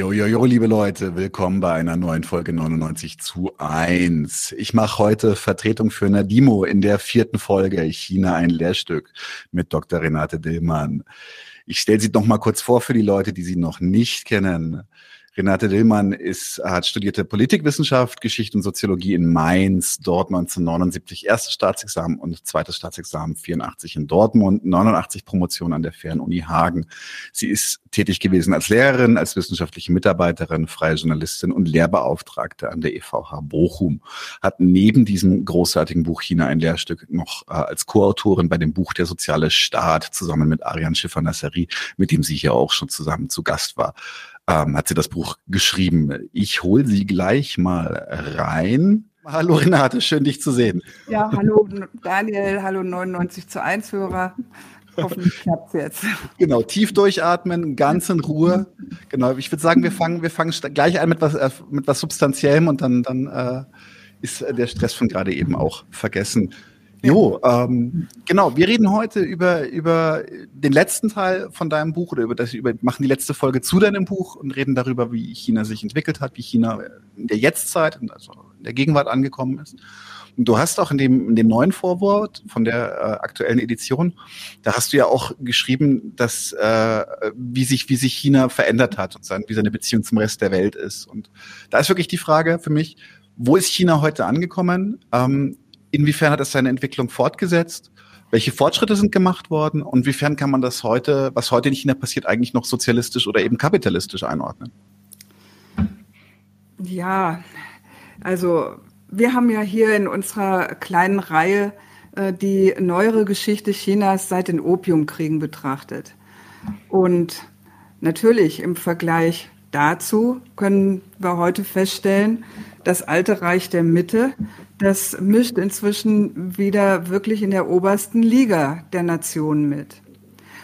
Jo, jo, jo, liebe Leute, willkommen bei einer neuen Folge 99 zu 1. Ich mache heute Vertretung für Nadimo in der vierten Folge China ein Lehrstück mit Dr. Renate Dillmann. Ich stelle sie noch mal kurz vor für die Leute, die sie noch nicht kennen. Renate Dillmann ist, hat studierte Politikwissenschaft, Geschichte und Soziologie in Mainz, dort 1979 erstes Staatsexamen und zweites Staatsexamen 84 in Dortmund, 89 Promotion an der Fernuni Hagen. Sie ist tätig gewesen als Lehrerin, als wissenschaftliche Mitarbeiterin, freie Journalistin und Lehrbeauftragte an der EVH Bochum. Hat neben diesem großartigen Buch China ein Lehrstück noch äh, als Co-Autorin bei dem Buch Der soziale Staat zusammen mit Ariane Schiffer-Nasseri, mit dem sie hier auch schon zusammen zu Gast war ähm, hat sie das Buch geschrieben. Ich hole sie gleich mal rein. Hallo Renate, schön dich zu sehen. Ja, hallo Daniel, hallo 99 zu 1 Hörer. Hoffentlich klappt es jetzt. Genau, tief durchatmen, ganz in Ruhe. Genau, ich würde sagen, wir fangen, wir fangen gleich an mit was, äh, mit was Substanziellem und dann, dann äh, ist der Stress von gerade eben auch vergessen. Jo, ähm, genau. Wir reden heute über, über den letzten Teil von deinem Buch oder über das, über, machen die letzte Folge zu deinem Buch und reden darüber, wie China sich entwickelt hat, wie China in der Jetztzeit, also in der Gegenwart angekommen ist. Und du hast auch in dem, in dem neuen Vorwort von der äh, aktuellen Edition, da hast du ja auch geschrieben, dass äh, wie sich wie sich China verändert hat und sein, wie seine Beziehung zum Rest der Welt ist. Und da ist wirklich die Frage für mich, wo ist China heute angekommen? Ähm, Inwiefern hat es seine Entwicklung fortgesetzt? Welche Fortschritte sind gemacht worden? Und inwiefern kann man das heute, was heute in China passiert, eigentlich noch sozialistisch oder eben kapitalistisch einordnen? Ja, also wir haben ja hier in unserer kleinen Reihe äh, die neuere Geschichte Chinas seit den Opiumkriegen betrachtet. Und natürlich im Vergleich dazu können wir heute feststellen, das alte Reich der Mitte das mischt inzwischen wieder wirklich in der obersten Liga der Nationen mit.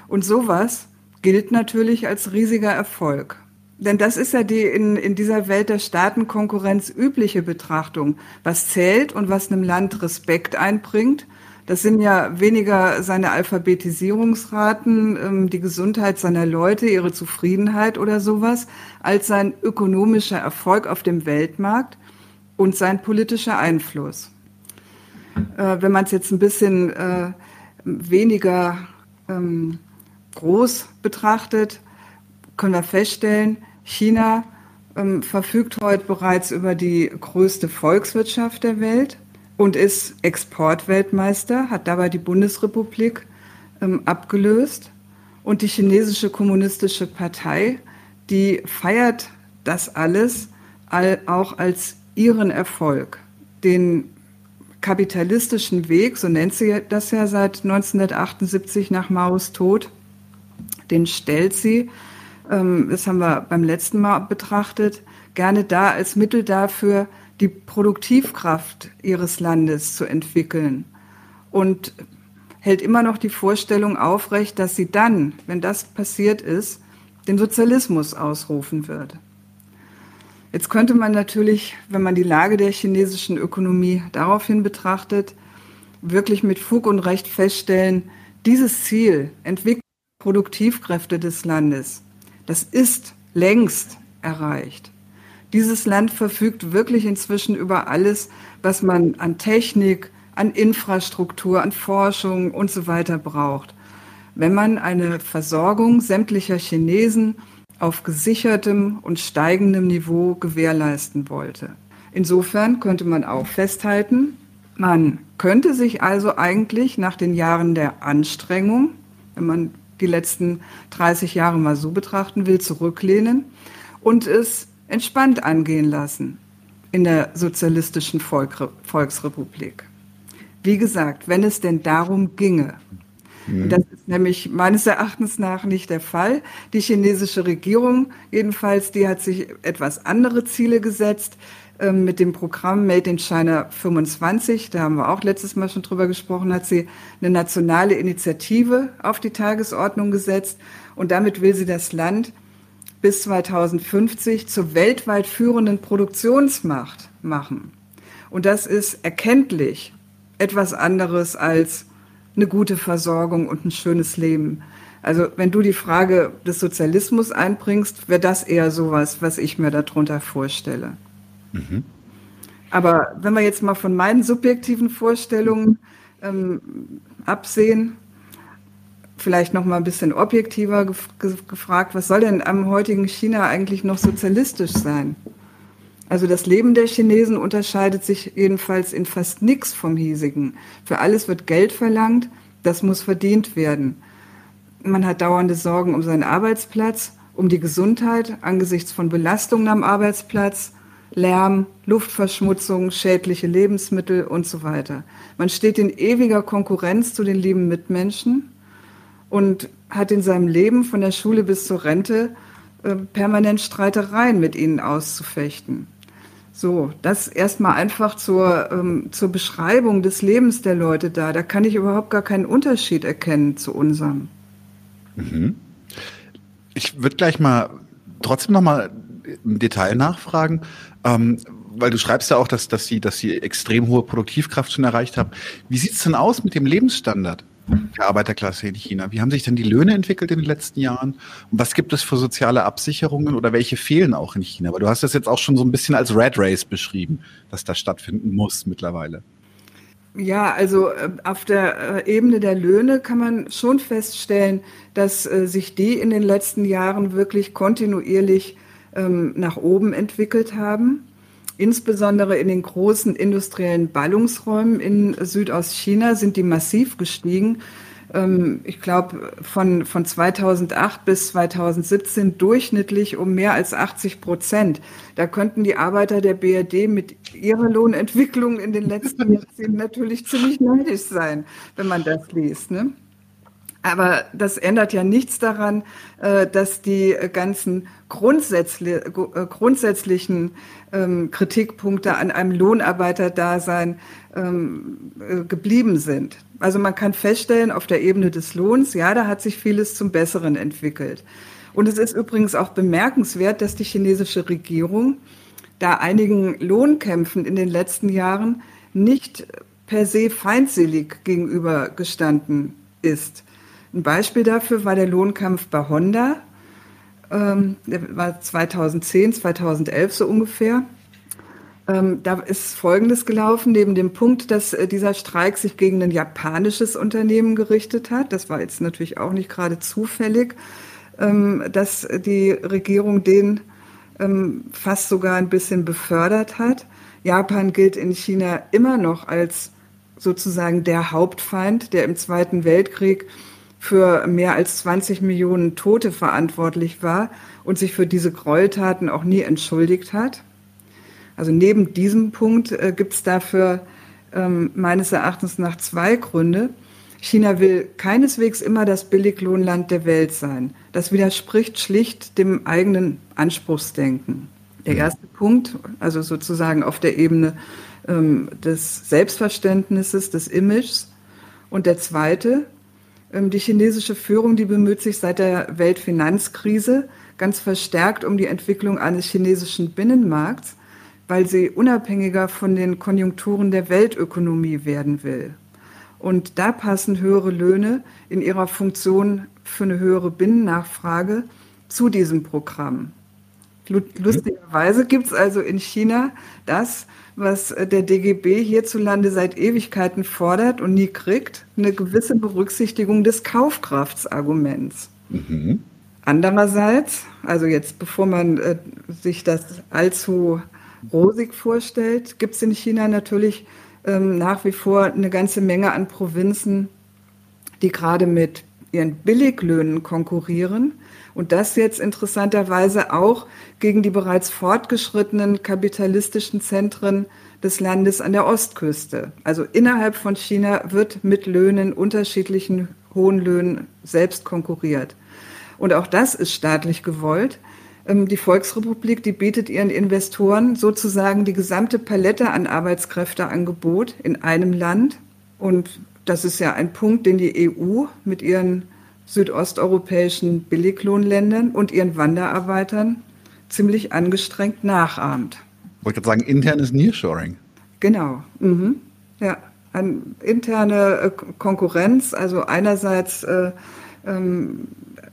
Und sowas gilt natürlich als riesiger Erfolg. Denn das ist ja die in, in dieser Welt der Staatenkonkurrenz übliche Betrachtung. Was zählt und was einem Land Respekt einbringt, das sind ja weniger seine Alphabetisierungsraten, ähm, die Gesundheit seiner Leute, ihre Zufriedenheit oder sowas, als sein ökonomischer Erfolg auf dem Weltmarkt und sein politischer Einfluss. Äh, wenn man es jetzt ein bisschen äh, weniger ähm, groß betrachtet, können wir feststellen, China ähm, verfügt heute bereits über die größte Volkswirtschaft der Welt und ist Exportweltmeister, hat dabei die Bundesrepublik ähm, abgelöst. Und die chinesische kommunistische Partei, die feiert das alles all, auch als ihren Erfolg, den kapitalistischen Weg, so nennt sie das ja seit 1978 nach Maos Tod, den stellt sie, ähm, das haben wir beim letzten Mal betrachtet, gerne da als Mittel dafür, die Produktivkraft ihres Landes zu entwickeln und hält immer noch die Vorstellung aufrecht, dass sie dann, wenn das passiert ist, den Sozialismus ausrufen wird. Jetzt könnte man natürlich, wenn man die Lage der chinesischen Ökonomie daraufhin betrachtet, wirklich mit Fug und Recht feststellen, dieses Ziel, Entwicklung Produktivkräfte des Landes, das ist längst erreicht. Dieses Land verfügt wirklich inzwischen über alles, was man an Technik, an Infrastruktur, an Forschung und so weiter braucht. Wenn man eine Versorgung sämtlicher Chinesen auf gesichertem und steigendem Niveau gewährleisten wollte. Insofern könnte man auch festhalten, man könnte sich also eigentlich nach den Jahren der Anstrengung, wenn man die letzten 30 Jahre mal so betrachten will, zurücklehnen und es entspannt angehen lassen in der sozialistischen Volksrepublik. Wie gesagt, wenn es denn darum ginge, Mhm. Das ist nämlich meines Erachtens nach nicht der Fall. Die chinesische Regierung jedenfalls, die hat sich etwas andere Ziele gesetzt ähm, mit dem Programm Made in China 25. Da haben wir auch letztes Mal schon drüber gesprochen, hat sie eine nationale Initiative auf die Tagesordnung gesetzt. Und damit will sie das Land bis 2050 zur weltweit führenden Produktionsmacht machen. Und das ist erkenntlich etwas anderes als eine gute Versorgung und ein schönes Leben. Also wenn du die Frage des Sozialismus einbringst, wäre das eher sowas, was ich mir darunter vorstelle. Mhm. Aber wenn wir jetzt mal von meinen subjektiven Vorstellungen ähm, absehen, vielleicht noch mal ein bisschen objektiver gef gefragt, was soll denn am heutigen China eigentlich noch sozialistisch sein? Also das Leben der Chinesen unterscheidet sich jedenfalls in fast nichts vom hiesigen. Für alles wird Geld verlangt, das muss verdient werden. Man hat dauernde Sorgen um seinen Arbeitsplatz, um die Gesundheit angesichts von Belastungen am Arbeitsplatz, Lärm, Luftverschmutzung, schädliche Lebensmittel und so weiter. Man steht in ewiger Konkurrenz zu den lieben Mitmenschen und hat in seinem Leben von der Schule bis zur Rente äh, permanent Streitereien mit ihnen auszufechten. So, das erstmal einfach zur, ähm, zur Beschreibung des Lebens der Leute da. Da kann ich überhaupt gar keinen Unterschied erkennen zu unserem. Mhm. Ich würde gleich mal trotzdem noch mal im Detail nachfragen, ähm, weil du schreibst ja auch, dass, dass, sie, dass sie extrem hohe Produktivkraft schon erreicht haben. Wie sieht es denn aus mit dem Lebensstandard? Der Arbeiterklasse in China? Wie haben sich denn die Löhne entwickelt in den letzten Jahren? Und was gibt es für soziale Absicherungen oder welche fehlen auch in China? Aber du hast das jetzt auch schon so ein bisschen als Red Race beschrieben, dass das stattfinden muss mittlerweile. Ja, also äh, auf der äh, Ebene der Löhne kann man schon feststellen, dass äh, sich die in den letzten Jahren wirklich kontinuierlich ähm, nach oben entwickelt haben. Insbesondere in den großen industriellen Ballungsräumen in Südostchina sind die massiv gestiegen. Ähm, ich glaube, von, von 2008 bis 2017 durchschnittlich um mehr als 80 Prozent. Da könnten die Arbeiter der BRD mit ihrer Lohnentwicklung in den letzten Jahrzehnten natürlich ziemlich neidisch sein, wenn man das liest. Ne? Aber das ändert ja nichts daran, äh, dass die ganzen grundsätzlich, äh, grundsätzlichen ähm, Kritikpunkte an einem Lohnarbeiterdasein ähm, äh, geblieben sind. Also man kann feststellen, auf der Ebene des Lohns, ja, da hat sich vieles zum Besseren entwickelt. Und es ist übrigens auch bemerkenswert, dass die chinesische Regierung da einigen Lohnkämpfen in den letzten Jahren nicht per se feindselig gegenübergestanden ist. Ein Beispiel dafür war der Lohnkampf bei Honda. Ähm, der war 2010, 2011 so ungefähr. Ähm, da ist Folgendes gelaufen, neben dem Punkt, dass äh, dieser Streik sich gegen ein japanisches Unternehmen gerichtet hat. Das war jetzt natürlich auch nicht gerade zufällig, ähm, dass die Regierung den ähm, fast sogar ein bisschen befördert hat. Japan gilt in China immer noch als sozusagen der Hauptfeind, der im Zweiten Weltkrieg für mehr als 20 Millionen Tote verantwortlich war und sich für diese Gräueltaten auch nie entschuldigt hat. Also neben diesem Punkt äh, gibt es dafür ähm, meines Erachtens nach zwei Gründe. China will keineswegs immer das Billiglohnland der Welt sein. Das widerspricht schlicht dem eigenen Anspruchsdenken. Der mhm. erste Punkt, also sozusagen auf der Ebene ähm, des Selbstverständnisses, des Images. Und der zweite, die chinesische Führung, die bemüht sich seit der Weltfinanzkrise ganz verstärkt um die Entwicklung eines chinesischen Binnenmarkts, weil sie unabhängiger von den Konjunkturen der Weltökonomie werden will. Und da passen höhere Löhne in ihrer Funktion für eine höhere Binnennachfrage zu diesem Programm. Lustigerweise gibt es also in China das, was äh, der DGB hierzulande seit Ewigkeiten fordert und nie kriegt, eine gewisse Berücksichtigung des Kaufkraftsarguments. Mhm. Andererseits, also jetzt bevor man äh, sich das allzu rosig vorstellt, gibt es in China natürlich ähm, nach wie vor eine ganze Menge an Provinzen, die gerade mit ihren Billiglöhnen konkurrieren und das jetzt interessanterweise auch gegen die bereits fortgeschrittenen kapitalistischen Zentren des Landes an der Ostküste. Also innerhalb von China wird mit Löhnen, unterschiedlichen hohen Löhnen selbst konkurriert. Und auch das ist staatlich gewollt. Ähm, die Volksrepublik, die bietet ihren Investoren sozusagen die gesamte Palette an Arbeitskräfteangebot in einem Land. Und das ist ja ein Punkt, den die EU mit ihren südosteuropäischen Billiglohnländern und ihren Wanderarbeitern ziemlich angestrengt nachahmt. Ich wollte gerade sagen, internes Nearshoring. Genau. Mhm. Ja, eine interne äh, Konkurrenz, also einerseits äh, ähm,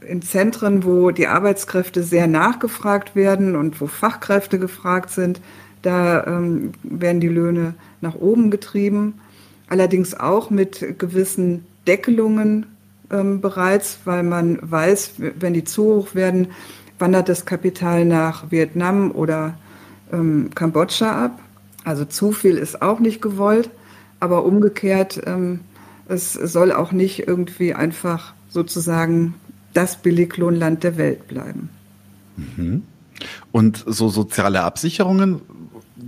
in Zentren, wo die Arbeitskräfte sehr nachgefragt werden und wo Fachkräfte gefragt sind, da ähm, werden die Löhne nach oben getrieben. Allerdings auch mit gewissen Deckelungen ähm, bereits, weil man weiß, wenn die zu hoch werden, wandert das Kapital nach Vietnam oder ähm, Kambodscha ab. Also zu viel ist auch nicht gewollt, aber umgekehrt, ähm, es soll auch nicht irgendwie einfach sozusagen das Billiglohnland der Welt bleiben. Mhm. Und so soziale Absicherungen,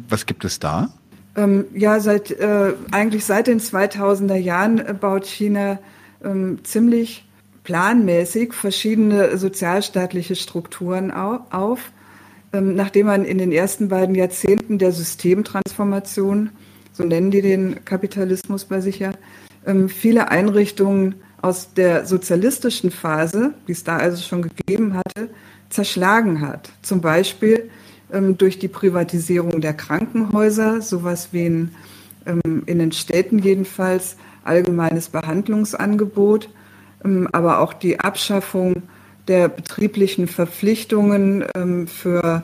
was gibt es da? Ähm, ja, seit, äh, eigentlich seit den 2000er Jahren baut China ähm, ziemlich planmäßig verschiedene sozialstaatliche Strukturen auf. Ähm, nachdem man in den ersten beiden Jahrzehnten der Systemtransformation, so nennen die den Kapitalismus bei sich ja, ähm, viele Einrichtungen aus der sozialistischen Phase, die es da also schon gegeben hatte, zerschlagen hat. Zum Beispiel durch die Privatisierung der Krankenhäuser, sowas wie in, in den Städten jedenfalls, allgemeines Behandlungsangebot, aber auch die Abschaffung der betrieblichen Verpflichtungen ähm, für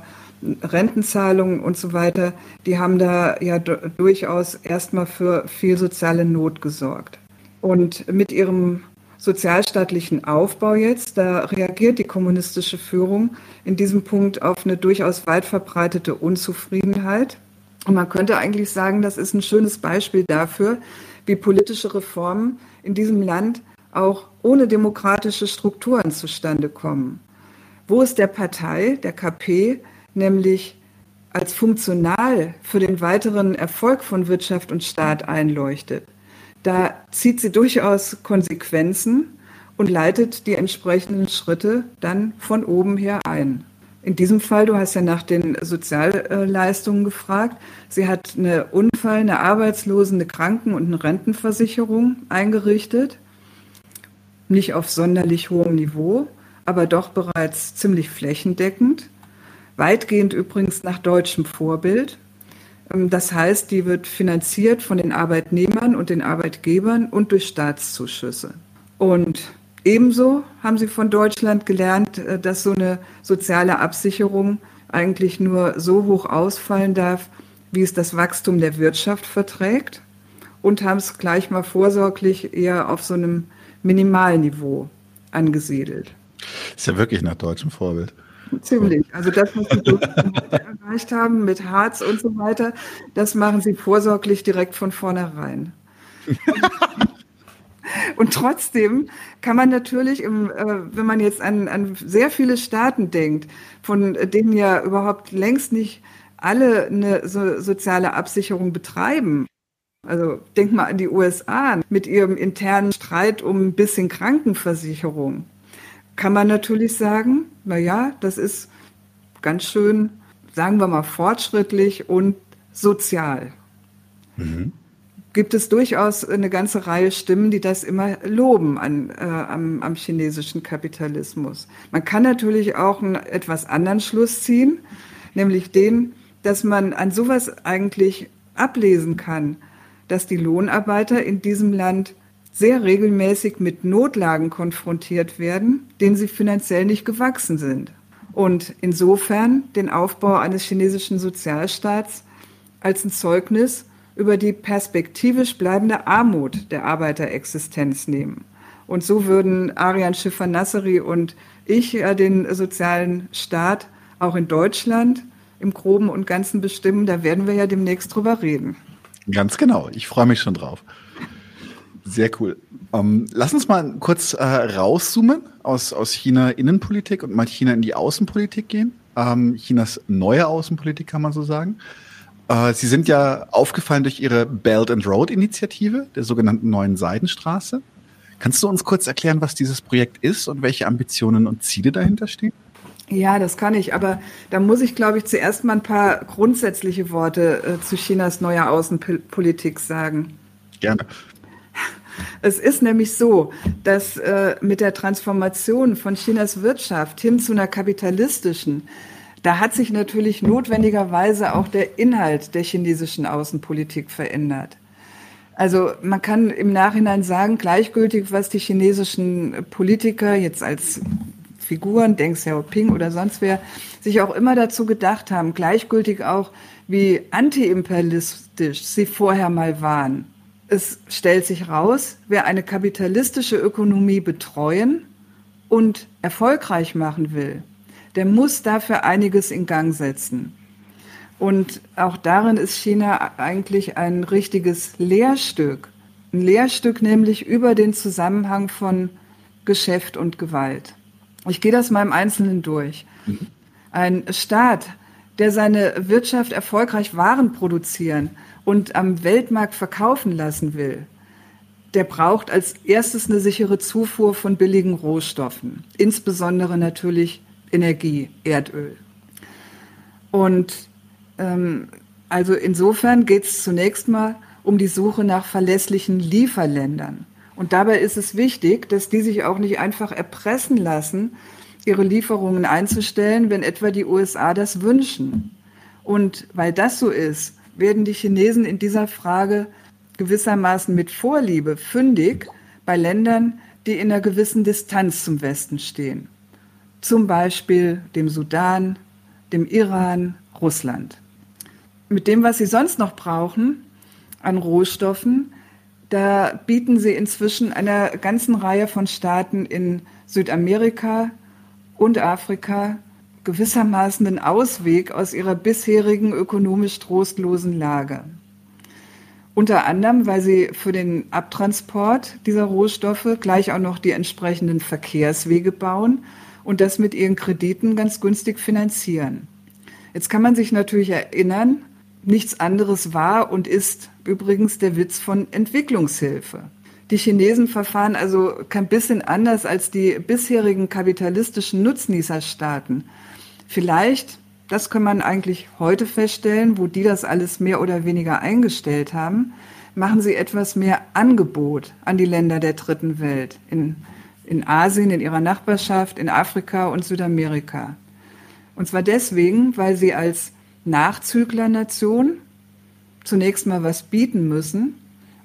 Rentenzahlungen und so weiter, die haben da ja durchaus erstmal für viel soziale Not gesorgt. Und mit ihrem sozialstaatlichen Aufbau jetzt, da reagiert die kommunistische Führung in diesem Punkt auf eine durchaus weit verbreitete Unzufriedenheit. Und man könnte eigentlich sagen, das ist ein schönes Beispiel dafür, wie politische Reformen in diesem Land auch ohne demokratische Strukturen zustande kommen. Wo es der Partei, der KP, nämlich als funktional für den weiteren Erfolg von Wirtschaft und Staat einleuchtet, da zieht sie durchaus Konsequenzen und leitet die entsprechenden Schritte dann von oben her ein. In diesem Fall, du hast ja nach den Sozialleistungen gefragt, sie hat eine Unfall, eine Arbeitslosen, eine Kranken- und eine Rentenversicherung eingerichtet nicht auf sonderlich hohem Niveau, aber doch bereits ziemlich flächendeckend, weitgehend übrigens nach deutschem Vorbild. Ähm, das heißt, die wird finanziert von den Arbeitnehmern und den Arbeitgebern und durch Staatszuschüsse. Und ebenso haben sie von Deutschland gelernt, äh, dass so eine soziale Absicherung eigentlich nur so hoch ausfallen darf, wie es das Wachstum der Wirtschaft verträgt und haben es gleich mal vorsorglich eher auf so einem Minimalniveau angesiedelt. Ist ja wirklich nach deutschem Vorbild. Ziemlich. Also das, was sie erreicht haben mit Harz und so weiter, das machen sie vorsorglich direkt von vornherein. Und trotzdem kann man natürlich, im, äh, wenn man jetzt an, an sehr viele Staaten denkt, von denen ja überhaupt längst nicht alle eine so, soziale Absicherung betreiben, also denk mal an die USA mit ihrem internen Streit um ein bisschen Krankenversicherung. Kann man natürlich sagen, na ja, das ist ganz schön, sagen wir mal, fortschrittlich und sozial. Mhm. Gibt es durchaus eine ganze Reihe Stimmen, die das immer loben an, äh, am, am chinesischen Kapitalismus. Man kann natürlich auch einen etwas anderen Schluss ziehen, nämlich den, dass man an sowas eigentlich ablesen kann, dass die Lohnarbeiter in diesem Land sehr regelmäßig mit Notlagen konfrontiert werden, denen sie finanziell nicht gewachsen sind. Und insofern den Aufbau eines chinesischen Sozialstaats als ein Zeugnis über die perspektivisch bleibende Armut der Arbeiterexistenz nehmen. Und so würden Arian Schiffer-Nasseri und ich den sozialen Staat auch in Deutschland im Groben und Ganzen bestimmen. Da werden wir ja demnächst drüber reden. Ganz genau. Ich freue mich schon drauf. Sehr cool. Um, ähm, lass uns mal kurz äh, rauszoomen aus, aus China Innenpolitik und mal China in die Außenpolitik gehen. Ähm, Chinas neue Außenpolitik kann man so sagen. Äh, Sie sind ja aufgefallen durch Ihre Belt and Road Initiative, der sogenannten neuen Seidenstraße. Kannst du uns kurz erklären, was dieses Projekt ist und welche Ambitionen und Ziele dahinter stehen? Ja, das kann ich, aber da muss ich, glaube ich, zuerst mal ein paar grundsätzliche Worte äh, zu Chinas neuer Außenpolitik sagen. Gerne. Es ist nämlich so, dass äh, mit der Transformation von Chinas Wirtschaft hin zu einer kapitalistischen, da hat sich natürlich notwendigerweise auch der Inhalt der chinesischen Außenpolitik verändert. Also man kann im Nachhinein sagen, gleichgültig, was die chinesischen Politiker jetzt als Figuren, Deng Xiaoping oder sonst wer, sich auch immer dazu gedacht haben, gleichgültig auch, wie antiimperialistisch sie vorher mal waren. Es stellt sich raus, wer eine kapitalistische Ökonomie betreuen und erfolgreich machen will, der muss dafür einiges in Gang setzen. Und auch darin ist China eigentlich ein richtiges Lehrstück. Ein Lehrstück nämlich über den Zusammenhang von Geschäft und Gewalt. Ich gehe das mal im Einzelnen durch. Ein Staat, der seine Wirtschaft erfolgreich Waren produzieren und am Weltmarkt verkaufen lassen will, der braucht als erstes eine sichere Zufuhr von billigen Rohstoffen, insbesondere natürlich Energie, Erdöl. Und ähm, also insofern geht es zunächst mal um die Suche nach verlässlichen Lieferländern. Und dabei ist es wichtig, dass die sich auch nicht einfach erpressen lassen, ihre Lieferungen einzustellen, wenn etwa die USA das wünschen. Und weil das so ist, werden die Chinesen in dieser Frage gewissermaßen mit Vorliebe fündig bei Ländern, die in einer gewissen Distanz zum Westen stehen. Zum Beispiel dem Sudan, dem Iran, Russland. Mit dem, was sie sonst noch brauchen an Rohstoffen, da bieten sie inzwischen einer ganzen Reihe von Staaten in Südamerika und Afrika gewissermaßen einen Ausweg aus ihrer bisherigen ökonomisch trostlosen Lage. Unter anderem, weil sie für den Abtransport dieser Rohstoffe gleich auch noch die entsprechenden Verkehrswege bauen und das mit ihren Krediten ganz günstig finanzieren. Jetzt kann man sich natürlich erinnern, nichts anderes war und ist übrigens der Witz von Entwicklungshilfe. Die Chinesen verfahren also kein bisschen anders als die bisherigen kapitalistischen Nutznießerstaaten. Vielleicht das kann man eigentlich heute feststellen, wo die das alles mehr oder weniger eingestellt haben, machen sie etwas mehr Angebot an die Länder der dritten Welt, in, in Asien, in ihrer Nachbarschaft, in Afrika und Südamerika. Und zwar deswegen, weil sie als Nachzüglernation zunächst mal was bieten müssen,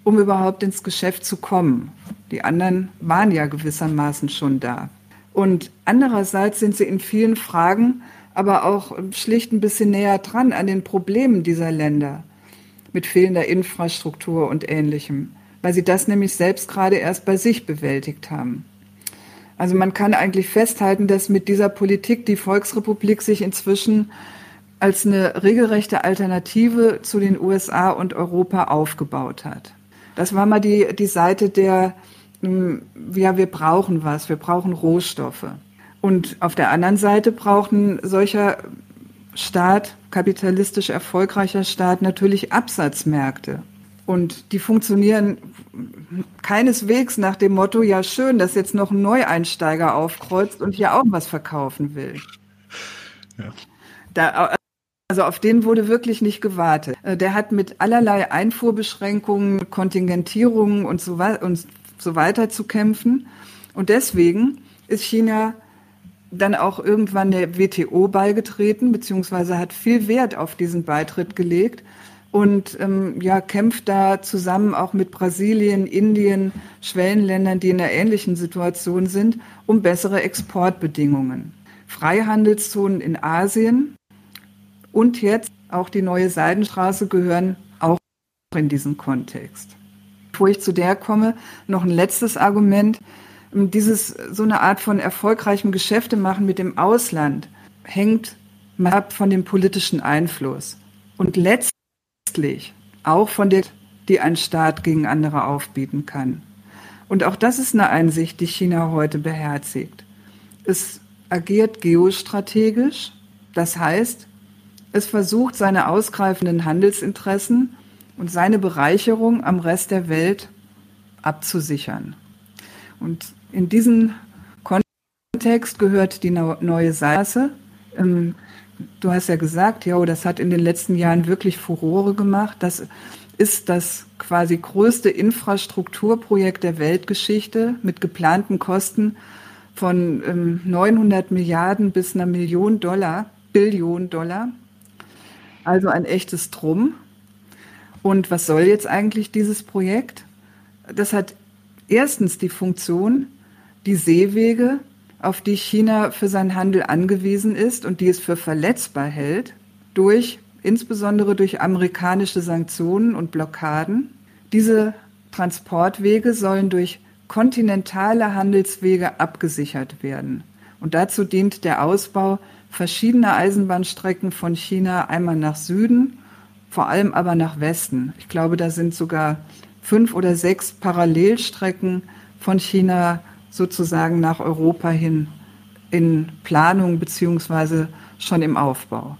um überhaupt ins Geschäft zu kommen. Die anderen waren ja gewissermaßen schon da. Und andererseits sind sie in vielen Fragen aber auch schlicht ein bisschen näher dran an den Problemen dieser Länder mit fehlender Infrastruktur und ähnlichem, weil sie das nämlich selbst gerade erst bei sich bewältigt haben. Also man kann eigentlich festhalten, dass mit dieser Politik die Volksrepublik sich inzwischen als eine regelrechte Alternative zu den USA und Europa aufgebaut hat. Das war mal die, die Seite der, hm, ja, wir brauchen was, wir brauchen Rohstoffe. Und auf der anderen Seite braucht ein solcher Staat, kapitalistisch erfolgreicher Staat, natürlich Absatzmärkte. Und die funktionieren keineswegs nach dem Motto, ja schön, dass jetzt noch ein Neueinsteiger aufkreuzt und hier auch was verkaufen will. Ja. Da, also auf den wurde wirklich nicht gewartet. Äh, der hat mit allerlei Einfuhrbeschränkungen, Kontingentierungen und so, und so weiter zu kämpfen. Und deswegen ist China dann auch irgendwann der WTO beigetreten, beziehungsweise hat viel Wert auf diesen Beitritt gelegt und ähm, ja, kämpft da zusammen auch mit Brasilien, Indien, Schwellenländern, die in einer ähnlichen Situation sind, um bessere Exportbedingungen. Freihandelszonen in Asien und jetzt auch die neue Seidenstraße gehören auch in diesen Kontext. Bevor ich zu der komme, noch ein letztes Argument dieses so eine Art von erfolgreichem Geschäfte machen mit dem Ausland hängt ab von dem politischen Einfluss und letztlich auch von der, die ein Staat gegen andere aufbieten kann. Und auch das ist eine Einsicht, die China heute beherzigt. Es agiert geostrategisch, das heißt, es versucht seine ausgreifenden Handelsinteressen und seine Bereicherung am Rest der Welt abzusichern. Und in diesen Kontext gehört die neue Seite. Ähm, du hast ja gesagt, ja, das hat in den letzten Jahren wirklich Furore gemacht. Das ist das quasi größte Infrastrukturprojekt der Weltgeschichte mit geplanten Kosten von 900 ähm, Milliarden bis einer Million Dollar, Billion Dollar. Also ein echtes Drum. Und was soll jetzt eigentlich dieses Projekt? Das hat erstens die Funktion, die Seewege auf die China für seinen Handel angewiesen ist und die es für verletzbar hält, durch insbesondere durch amerikanische Sanktionen und Blockaden. Diese Transportwege sollen durch kontinentale Handelswege abgesichert werden. Und dazu dient der Ausbau verschiedener Eisenbahnstrecken von China einmal nach Süden, vor allem aber nach Westen. Ich glaube, da sind sogar fünf oder sechs Parallelstrecken von China sozusagen nach Europa hin in Planung beziehungsweise schon im Aufbau.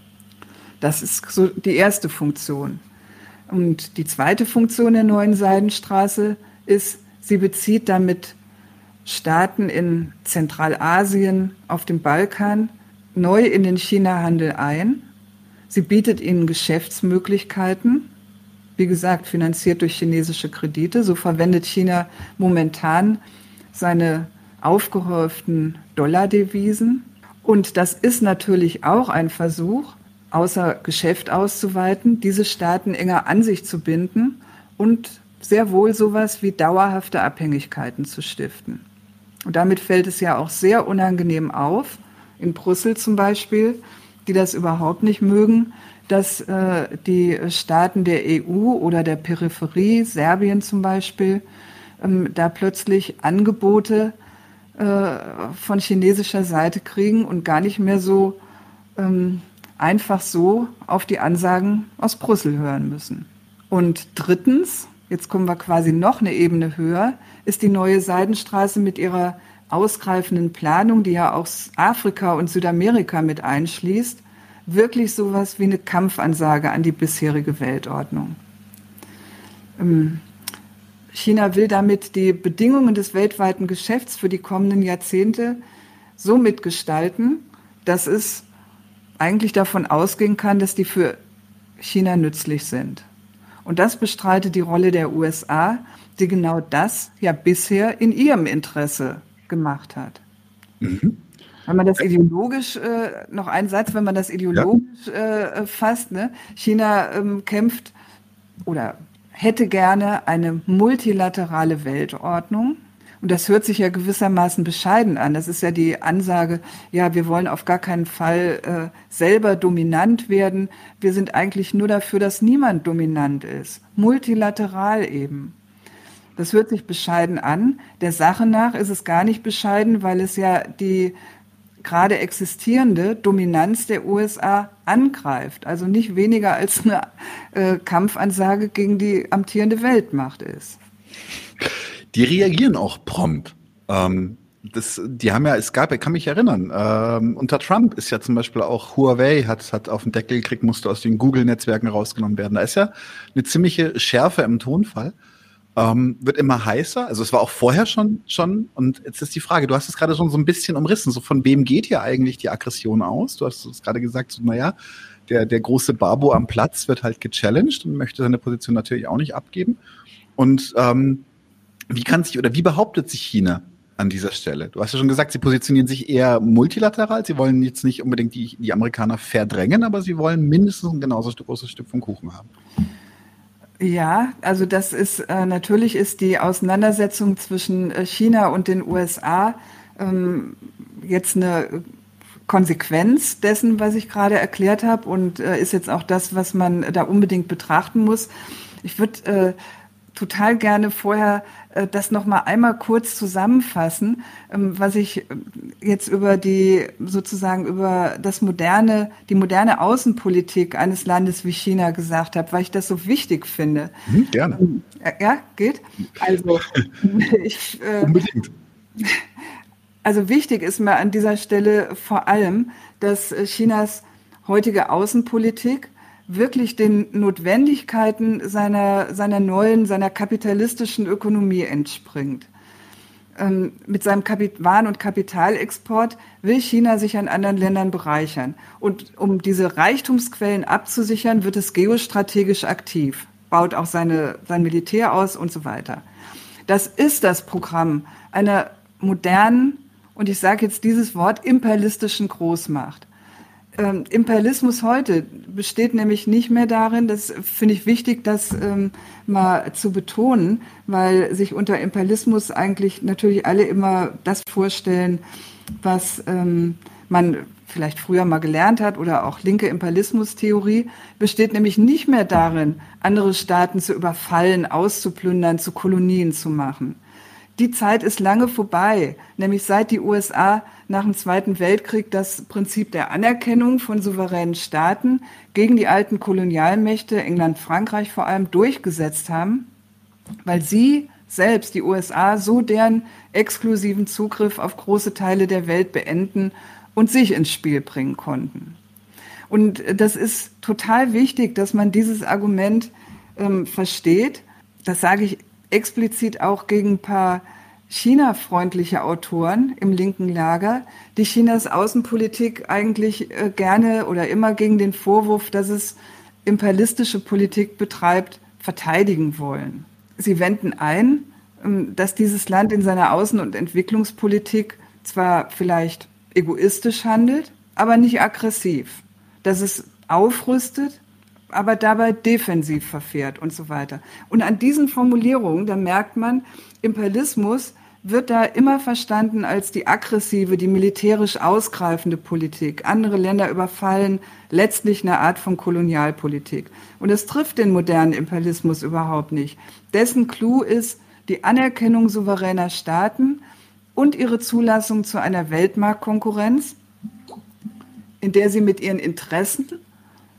Das ist so die erste Funktion. Und die zweite Funktion der neuen Seidenstraße ist, sie bezieht damit Staaten in Zentralasien, auf dem Balkan neu in den China-Handel ein. Sie bietet ihnen Geschäftsmöglichkeiten, wie gesagt, finanziert durch chinesische Kredite. So verwendet China momentan seine aufgehäuften Dollardevisen. Und das ist natürlich auch ein Versuch, außer Geschäft auszuweiten, diese Staaten enger an sich zu binden und sehr wohl sowas wie dauerhafte Abhängigkeiten zu stiften. Und damit fällt es ja auch sehr unangenehm auf, in Brüssel zum Beispiel, die das überhaupt nicht mögen, dass äh, die Staaten der EU oder der Peripherie, Serbien zum Beispiel, ähm, da plötzlich Angebote äh, von chinesischer Seite kriegen und gar nicht mehr so ähm, einfach so auf die Ansagen aus Brüssel hören müssen. Und drittens, jetzt kommen wir quasi noch eine Ebene höher, ist die neue Seidenstraße mit ihrer ausgreifenden Planung, die ja auch Afrika und Südamerika mit einschließt, wirklich sowas wie eine Kampfansage an die bisherige Weltordnung. Ähm, China will damit die Bedingungen des weltweiten Geschäfts für die kommenden Jahrzehnte so mitgestalten, dass es eigentlich davon ausgehen kann, dass die für China nützlich sind. Und das bestreitet die Rolle der USA, die genau das ja bisher in ihrem Interesse gemacht hat. Mhm. Wenn man das ideologisch, äh, noch ein Satz, wenn man das ideologisch ja. äh, fasst, ne? China ähm, kämpft oder hätte gerne eine multilaterale Weltordnung. Und das hört sich ja gewissermaßen bescheiden an. Das ist ja die Ansage, ja, wir wollen auf gar keinen Fall äh, selber dominant werden. Wir sind eigentlich nur dafür, dass niemand dominant ist. Multilateral eben. Das hört sich bescheiden an. Der Sache nach ist es gar nicht bescheiden, weil es ja die gerade existierende Dominanz der USA angreift. Also nicht weniger als eine äh, Kampfansage gegen die amtierende Weltmacht ist. Die reagieren auch prompt. Ähm, das, die haben ja, es gab, ich kann mich erinnern, ähm, unter Trump ist ja zum Beispiel auch Huawei hat, hat auf den Deckel gekriegt, musste aus den Google-Netzwerken rausgenommen werden. Da ist ja eine ziemliche Schärfe im Tonfall ähm, wird immer heißer. Also es war auch vorher schon, schon. Und jetzt ist die Frage, du hast es gerade schon so ein bisschen umrissen. So von wem geht hier eigentlich die Aggression aus? Du hast es gerade gesagt, so, naja, der, der große Babo am Platz wird halt gechallenged und möchte seine Position natürlich auch nicht abgeben. Und ähm, wie kann sich oder wie behauptet sich China an dieser Stelle? Du hast ja schon gesagt, sie positionieren sich eher multilateral. Sie wollen jetzt nicht unbedingt die, die Amerikaner verdrängen, aber sie wollen mindestens ein genauso großes Stück vom Kuchen haben. Ja, also das ist äh, natürlich ist die Auseinandersetzung zwischen äh, China und den USA ähm, jetzt eine Konsequenz dessen, was ich gerade erklärt habe und äh, ist jetzt auch das, was man da unbedingt betrachten muss. Ich würde äh, total gerne vorher äh, das noch mal einmal kurz zusammenfassen, ähm, was ich äh, jetzt über die sozusagen über das moderne, die moderne Außenpolitik eines Landes wie China gesagt habe, weil ich das so wichtig finde. Mhm, gerne. Ähm, ja, geht. Also ich, äh, unbedingt. Also wichtig ist mir an dieser Stelle vor allem, dass Chinas heutige Außenpolitik wirklich den Notwendigkeiten seiner, seiner neuen, seiner kapitalistischen Ökonomie entspringt. Ähm, mit seinem Kapit Waren- und Kapitalexport will China sich an anderen Ländern bereichern. Und um diese Reichtumsquellen abzusichern, wird es geostrategisch aktiv, baut auch seine, sein Militär aus und so weiter. Das ist das Programm einer modernen, und ich sage jetzt dieses Wort, imperialistischen Großmacht. Ähm, Imperialismus heute besteht nämlich nicht mehr darin, das finde ich wichtig, das ähm, mal zu betonen, weil sich unter Imperialismus eigentlich natürlich alle immer das vorstellen, was ähm, man vielleicht früher mal gelernt hat oder auch linke Imperialismustheorie, besteht nämlich nicht mehr darin, andere Staaten zu überfallen, auszuplündern, zu Kolonien zu machen. Die Zeit ist lange vorbei, nämlich seit die USA nach dem Zweiten Weltkrieg das Prinzip der Anerkennung von souveränen Staaten gegen die alten Kolonialmächte, England, Frankreich vor allem, durchgesetzt haben, weil sie selbst, die USA, so deren exklusiven Zugriff auf große Teile der Welt beenden und sich ins Spiel bringen konnten. Und das ist total wichtig, dass man dieses Argument ähm, versteht. Das sage ich explizit auch gegen ein paar China-freundliche Autoren im linken Lager, die Chinas Außenpolitik eigentlich äh, gerne oder immer gegen den Vorwurf, dass es imperialistische Politik betreibt, verteidigen wollen. Sie wenden ein, ähm, dass dieses Land in seiner Außen- und Entwicklungspolitik zwar vielleicht egoistisch handelt, aber nicht aggressiv. Dass es aufrüstet, aber dabei defensiv verfährt und so weiter. Und an diesen Formulierungen, da merkt man, Imperialismus wird da immer verstanden als die aggressive, die militärisch ausgreifende Politik. Andere Länder überfallen letztlich eine Art von Kolonialpolitik. Und es trifft den modernen Imperialismus überhaupt nicht. Dessen Clou ist die Anerkennung souveräner Staaten und ihre Zulassung zu einer Weltmarktkonkurrenz, in der sie mit ihren Interessen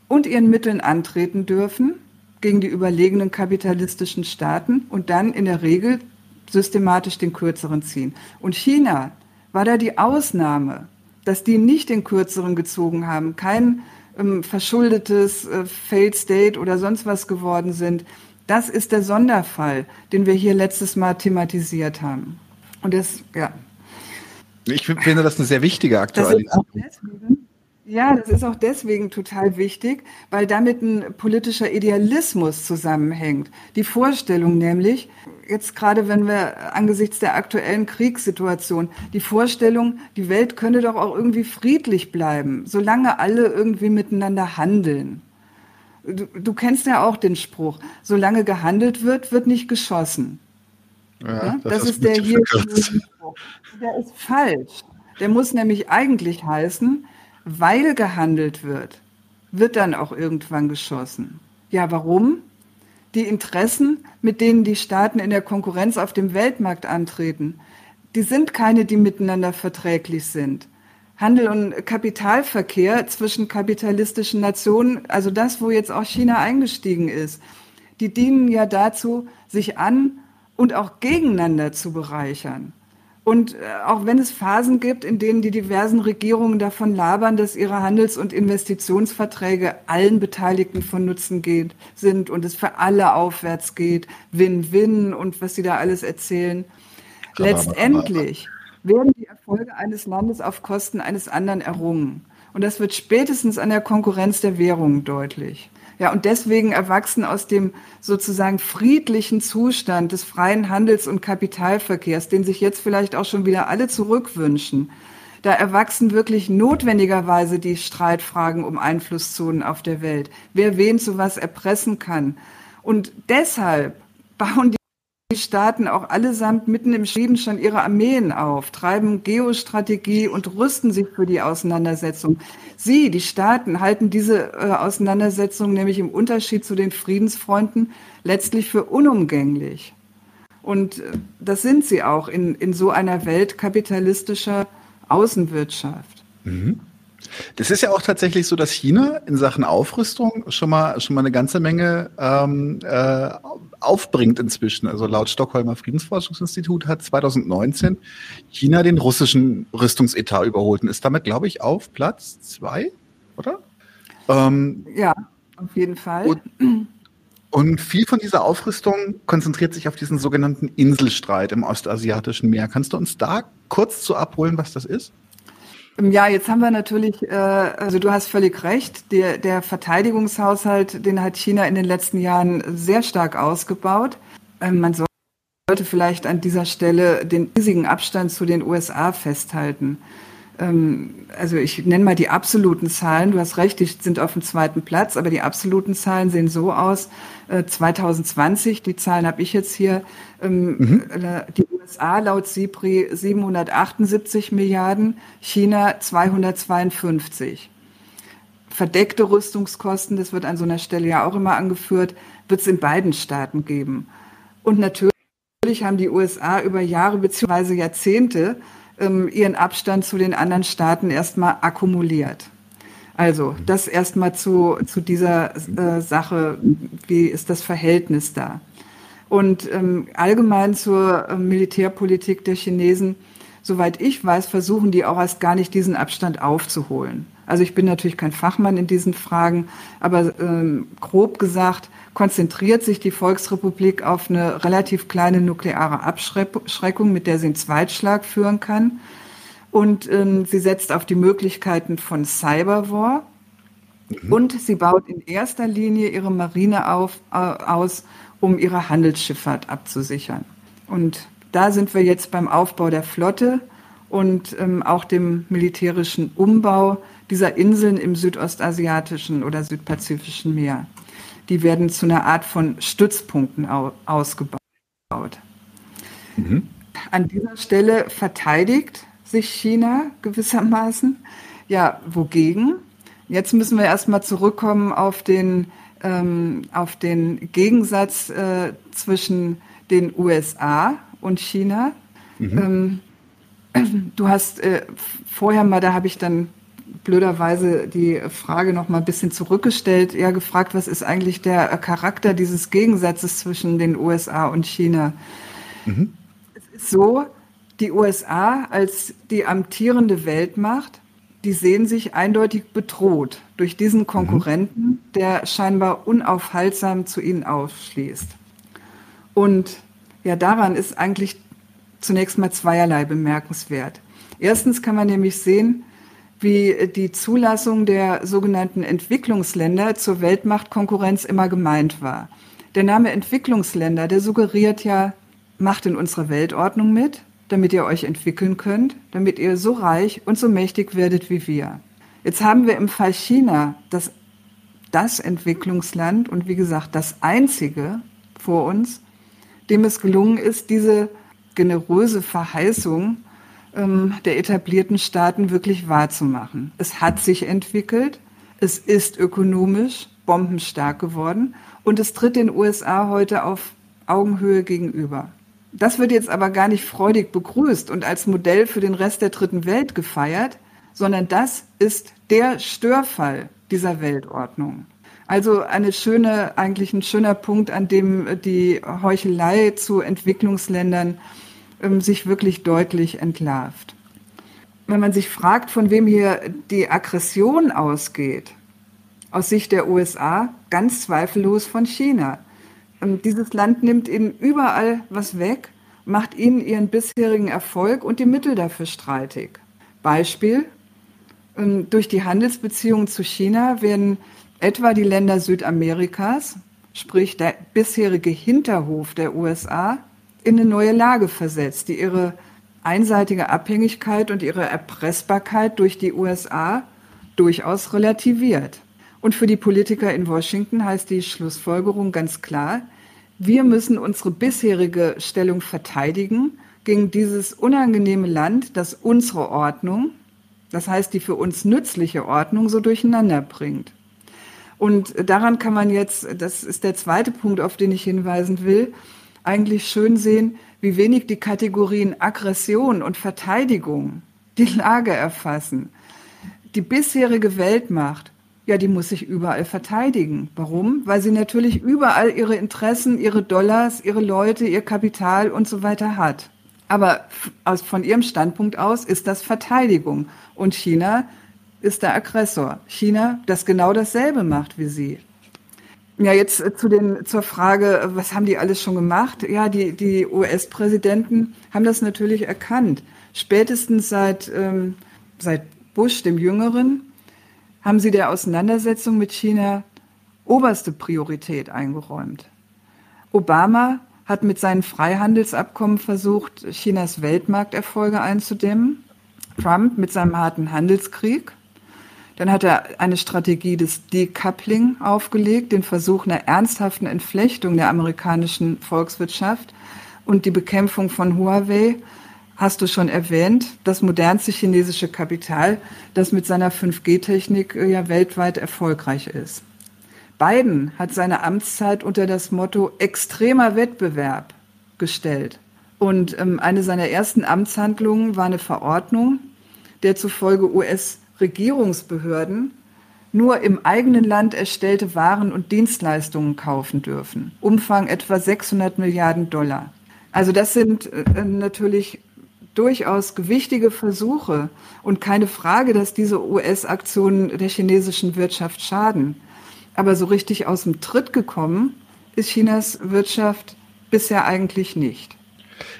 und ihren Mitteln antreten dürfen gegen die überlegenen kapitalistischen Staaten und dann in der Regel systematisch den kürzeren ziehen. Und China war da die Ausnahme, dass die nicht den kürzeren gezogen haben, kein ähm, verschuldetes äh, Failed State oder sonst was geworden sind. Das ist der Sonderfall, den wir hier letztes Mal thematisiert haben. Und das, ja. Ich finde das eine sehr wichtige Aktualität. Ja, das ist auch deswegen total wichtig, weil damit ein politischer Idealismus zusammenhängt. Die Vorstellung nämlich, jetzt gerade wenn wir angesichts der aktuellen Kriegssituation, die Vorstellung, die Welt könne doch auch irgendwie friedlich bleiben, solange alle irgendwie miteinander handeln. Du, du kennst ja auch den Spruch, solange gehandelt wird, wird nicht geschossen. Ja, ja, das, das ist der hier. Der ist falsch. Der muss nämlich eigentlich heißen, weil gehandelt wird, wird dann auch irgendwann geschossen. Ja, warum? Die Interessen, mit denen die Staaten in der Konkurrenz auf dem Weltmarkt antreten, die sind keine, die miteinander verträglich sind. Handel und Kapitalverkehr zwischen kapitalistischen Nationen, also das, wo jetzt auch China eingestiegen ist, die dienen ja dazu, sich an und auch gegeneinander zu bereichern. Und äh, auch wenn es Phasen gibt, in denen die diversen Regierungen davon labern, dass ihre Handels- und Investitionsverträge allen Beteiligten von Nutzen geht, sind und es für alle aufwärts geht, Win-Win und was sie da alles erzählen. Letztendlich werden die Erfolge eines Landes auf Kosten eines anderen errungen. Und das wird spätestens an der Konkurrenz der Währungen deutlich. Ja, und deswegen erwachsen aus dem sozusagen friedlichen Zustand des freien Handels und Kapitalverkehrs, den sich jetzt vielleicht auch schon wieder alle zurückwünschen, da erwachsen wirklich notwendigerweise die Streitfragen um Einflusszonen auf der Welt. Wer wen zu was erpressen kann. Und deshalb bauen die die Staaten auch allesamt mitten im Frieden schon ihre Armeen auf, treiben Geostrategie und rüsten sich für die Auseinandersetzung. Sie, die Staaten, halten diese äh, Auseinandersetzung nämlich im Unterschied zu den Friedensfreunden letztlich für unumgänglich. Und äh, das sind sie auch in, in so einer Welt kapitalistischer Außenwirtschaft. Mhm. Das ist ja auch tatsächlich so, dass China in Sachen Aufrüstung schon mal schon mal eine ganze Menge ähm, äh, aufbringt inzwischen. Also laut Stockholmer Friedensforschungsinstitut hat 2019 China den russischen Rüstungsetat überholt und ist damit, glaube ich, auf Platz zwei, oder? Ähm, ja, auf jeden Fall. Und, und viel von dieser Aufrüstung konzentriert sich auf diesen sogenannten Inselstreit im ostasiatischen Meer. Kannst du uns da kurz zu abholen, was das ist? Ja, jetzt haben wir natürlich, äh, also du hast völlig recht, der, der Verteidigungshaushalt, den hat China in den letzten Jahren sehr stark ausgebaut. Ähm, man sollte vielleicht an dieser Stelle den riesigen Abstand zu den USA festhalten. ähm, also ich nenne mal die absoluten Zahlen. Du hast recht, die sind auf dem zweiten Platz, aber die absoluten Zahlen sehen so aus. 2020, äh, die Zahlen habe ich jetzt hier, ähm, mhm. Die USA laut SIPRI 778 Milliarden, China 252. Verdeckte Rüstungskosten, das wird an so einer Stelle ja auch immer angeführt, wird es in beiden Staaten geben. Und natürlich haben die USA über Jahre bzw. Jahrzehnte ähm, ihren Abstand zu den anderen Staaten erstmal akkumuliert. Also das erstmal zu, zu dieser äh, Sache, wie ist das Verhältnis da? Und ähm, allgemein zur äh, Militärpolitik der Chinesen, soweit ich weiß, versuchen die auch erst gar nicht diesen Abstand aufzuholen. Also ich bin natürlich kein Fachmann in diesen Fragen, aber ähm, grob gesagt konzentriert sich die Volksrepublik auf eine relativ kleine nukleare Abschreckung, mit der sie einen Zweitschlag führen kann. Und ähm, sie setzt auf die Möglichkeiten von Cyberwar. Mhm. Und sie baut in erster Linie ihre Marine auf, äh, aus, um ihre Handelsschifffahrt abzusichern. Und da sind wir jetzt beim Aufbau der Flotte und ähm, auch dem militärischen Umbau dieser Inseln im südostasiatischen oder südpazifischen Meer die werden zu einer Art von Stützpunkten ausgebaut. Mhm. An dieser Stelle verteidigt sich China gewissermaßen. Ja, wogegen? Jetzt müssen wir erstmal zurückkommen auf den, ähm, auf den Gegensatz äh, zwischen den USA und China. Mhm. Ähm, du hast äh, vorher mal, da habe ich dann blöderweise die Frage noch mal ein bisschen zurückgestellt, eher gefragt, was ist eigentlich der Charakter dieses Gegensatzes zwischen den USA und China? Mhm. Es ist so, die USA als die amtierende Weltmacht, die sehen sich eindeutig bedroht durch diesen Konkurrenten, mhm. der scheinbar unaufhaltsam zu ihnen aufschließt. Und ja, daran ist eigentlich zunächst mal zweierlei bemerkenswert. Erstens kann man nämlich sehen, wie die Zulassung der sogenannten Entwicklungsländer zur Weltmachtkonkurrenz immer gemeint war. Der Name Entwicklungsländer, der suggeriert ja, macht in unserer Weltordnung mit, damit ihr euch entwickeln könnt, damit ihr so reich und so mächtig werdet wie wir. Jetzt haben wir im Fall China das, das Entwicklungsland und wie gesagt das einzige vor uns, dem es gelungen ist, diese generöse Verheißung ähm, der etablierten Staaten wirklich wahrzumachen. Es hat sich entwickelt, es ist ökonomisch bombenstark geworden und es tritt den USA heute auf Augenhöhe gegenüber. Das wird jetzt aber gar nicht freudig begrüßt und als Modell für den Rest der dritten Welt gefeiert, sondern das ist der Störfall dieser Weltordnung. Also eine schöne, eigentlich ein schöner Punkt, an dem die Heuchelei zu Entwicklungsländern ähm, sich wirklich deutlich entlarvt. Wenn man sich fragt, von wem hier die Aggression ausgeht, aus Sicht der USA ganz zweifellos von China. Und dieses Land nimmt ihnen überall was weg, macht ihnen ihren bisherigen Erfolg und die Mittel dafür streitig. Beispiel, ähm, durch die Handelsbeziehungen zu China werden etwa die Länder Südamerikas, sprich der bisherige Hinterhof der USA, in eine neue Lage versetzt, die ihre einseitige Abhängigkeit und ihre Erpressbarkeit durch die USA durchaus relativiert. Und für die Politiker in Washington heißt die Schlussfolgerung ganz klar, wir müssen unsere bisherige Stellung verteidigen gegen dieses unangenehme Land, das unsere Ordnung, das heißt die für uns nützliche Ordnung, so durcheinander bringt. Und daran kann man jetzt, das ist der zweite Punkt, auf den ich hinweisen will, eigentlich schön sehen, wie wenig die Kategorien Aggression und Verteidigung die Lage erfassen. Die bisherige Weltmacht, ja, die muss sich überall verteidigen. Warum? Weil sie natürlich überall ihre Interessen, ihre Dollars, ihre Leute, ihr Kapital und so weiter hat. Aber aus, von ihrem Standpunkt aus ist das Verteidigung. Und China ist der Aggressor. China, das genau dasselbe macht wie sie. Ja, jetzt äh, zu den, zur Frage, äh, was haben die alles schon gemacht? Ja, die, die US-Präsidenten haben das natürlich erkannt. Spätestens seit, ähm, seit Bush, dem Jüngeren, haben sie der Auseinandersetzung mit China oberste Priorität eingeräumt. Obama hat mit seinen Freihandelsabkommen versucht, Chinas Weltmarkterfolge einzudämmen. Trump mit seinem harten Handelskrieg. Dann hat er eine Strategie des Decoupling aufgelegt, den Versuch einer ernsthaften Entflechtung der amerikanischen Volkswirtschaft und die Bekämpfung von Huawei. Hast du schon erwähnt, das modernste chinesische Kapital, das mit seiner 5G-Technik äh, ja weltweit erfolgreich ist. Biden hat seine Amtszeit unter das Motto extremer Wettbewerb gestellt. Und ähm, eine seiner ersten Amtshandlungen war eine Verordnung, der zufolge US-Regierungsbehörden nur im eigenen Land erstellte Waren und Dienstleistungen kaufen dürfen. Umfang etwa 600 Milliarden Dollar. Also das sind äh, natürlich durchaus gewichtige Versuche und keine Frage, dass diese US-Aktionen der chinesischen Wirtschaft schaden. Aber so richtig aus dem Tritt gekommen ist Chinas Wirtschaft bisher eigentlich nicht.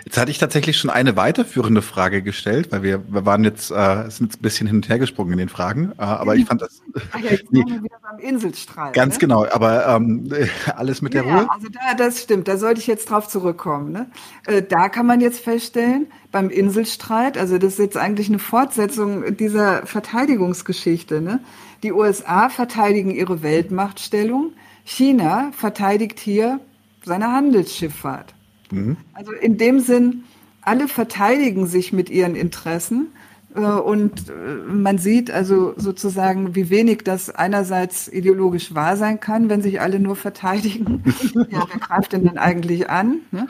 Jetzt hatte ich tatsächlich schon eine weiterführende Frage gestellt, weil wir, wir waren jetzt, äh, sind jetzt ein bisschen hin und her gesprungen in den Fragen, äh, aber ich fand das. Ach ja, jetzt nee, wir wieder beim Inselstreit. Ganz ne? genau, aber ähm, alles mit der ja, Ruhe. Also da, das stimmt, da sollte ich jetzt drauf zurückkommen. Ne? Äh, da kann man jetzt feststellen, beim Inselstreit, also das ist jetzt eigentlich eine Fortsetzung dieser Verteidigungsgeschichte. Ne? Die USA verteidigen ihre Weltmachtstellung, China verteidigt hier seine Handelsschifffahrt. Mhm. Also in dem Sinn, alle verteidigen sich mit ihren Interessen. Äh, und äh, man sieht also sozusagen, wie wenig das einerseits ideologisch wahr sein kann, wenn sich alle nur verteidigen. ja, wer greift denn denn eigentlich an? Ne?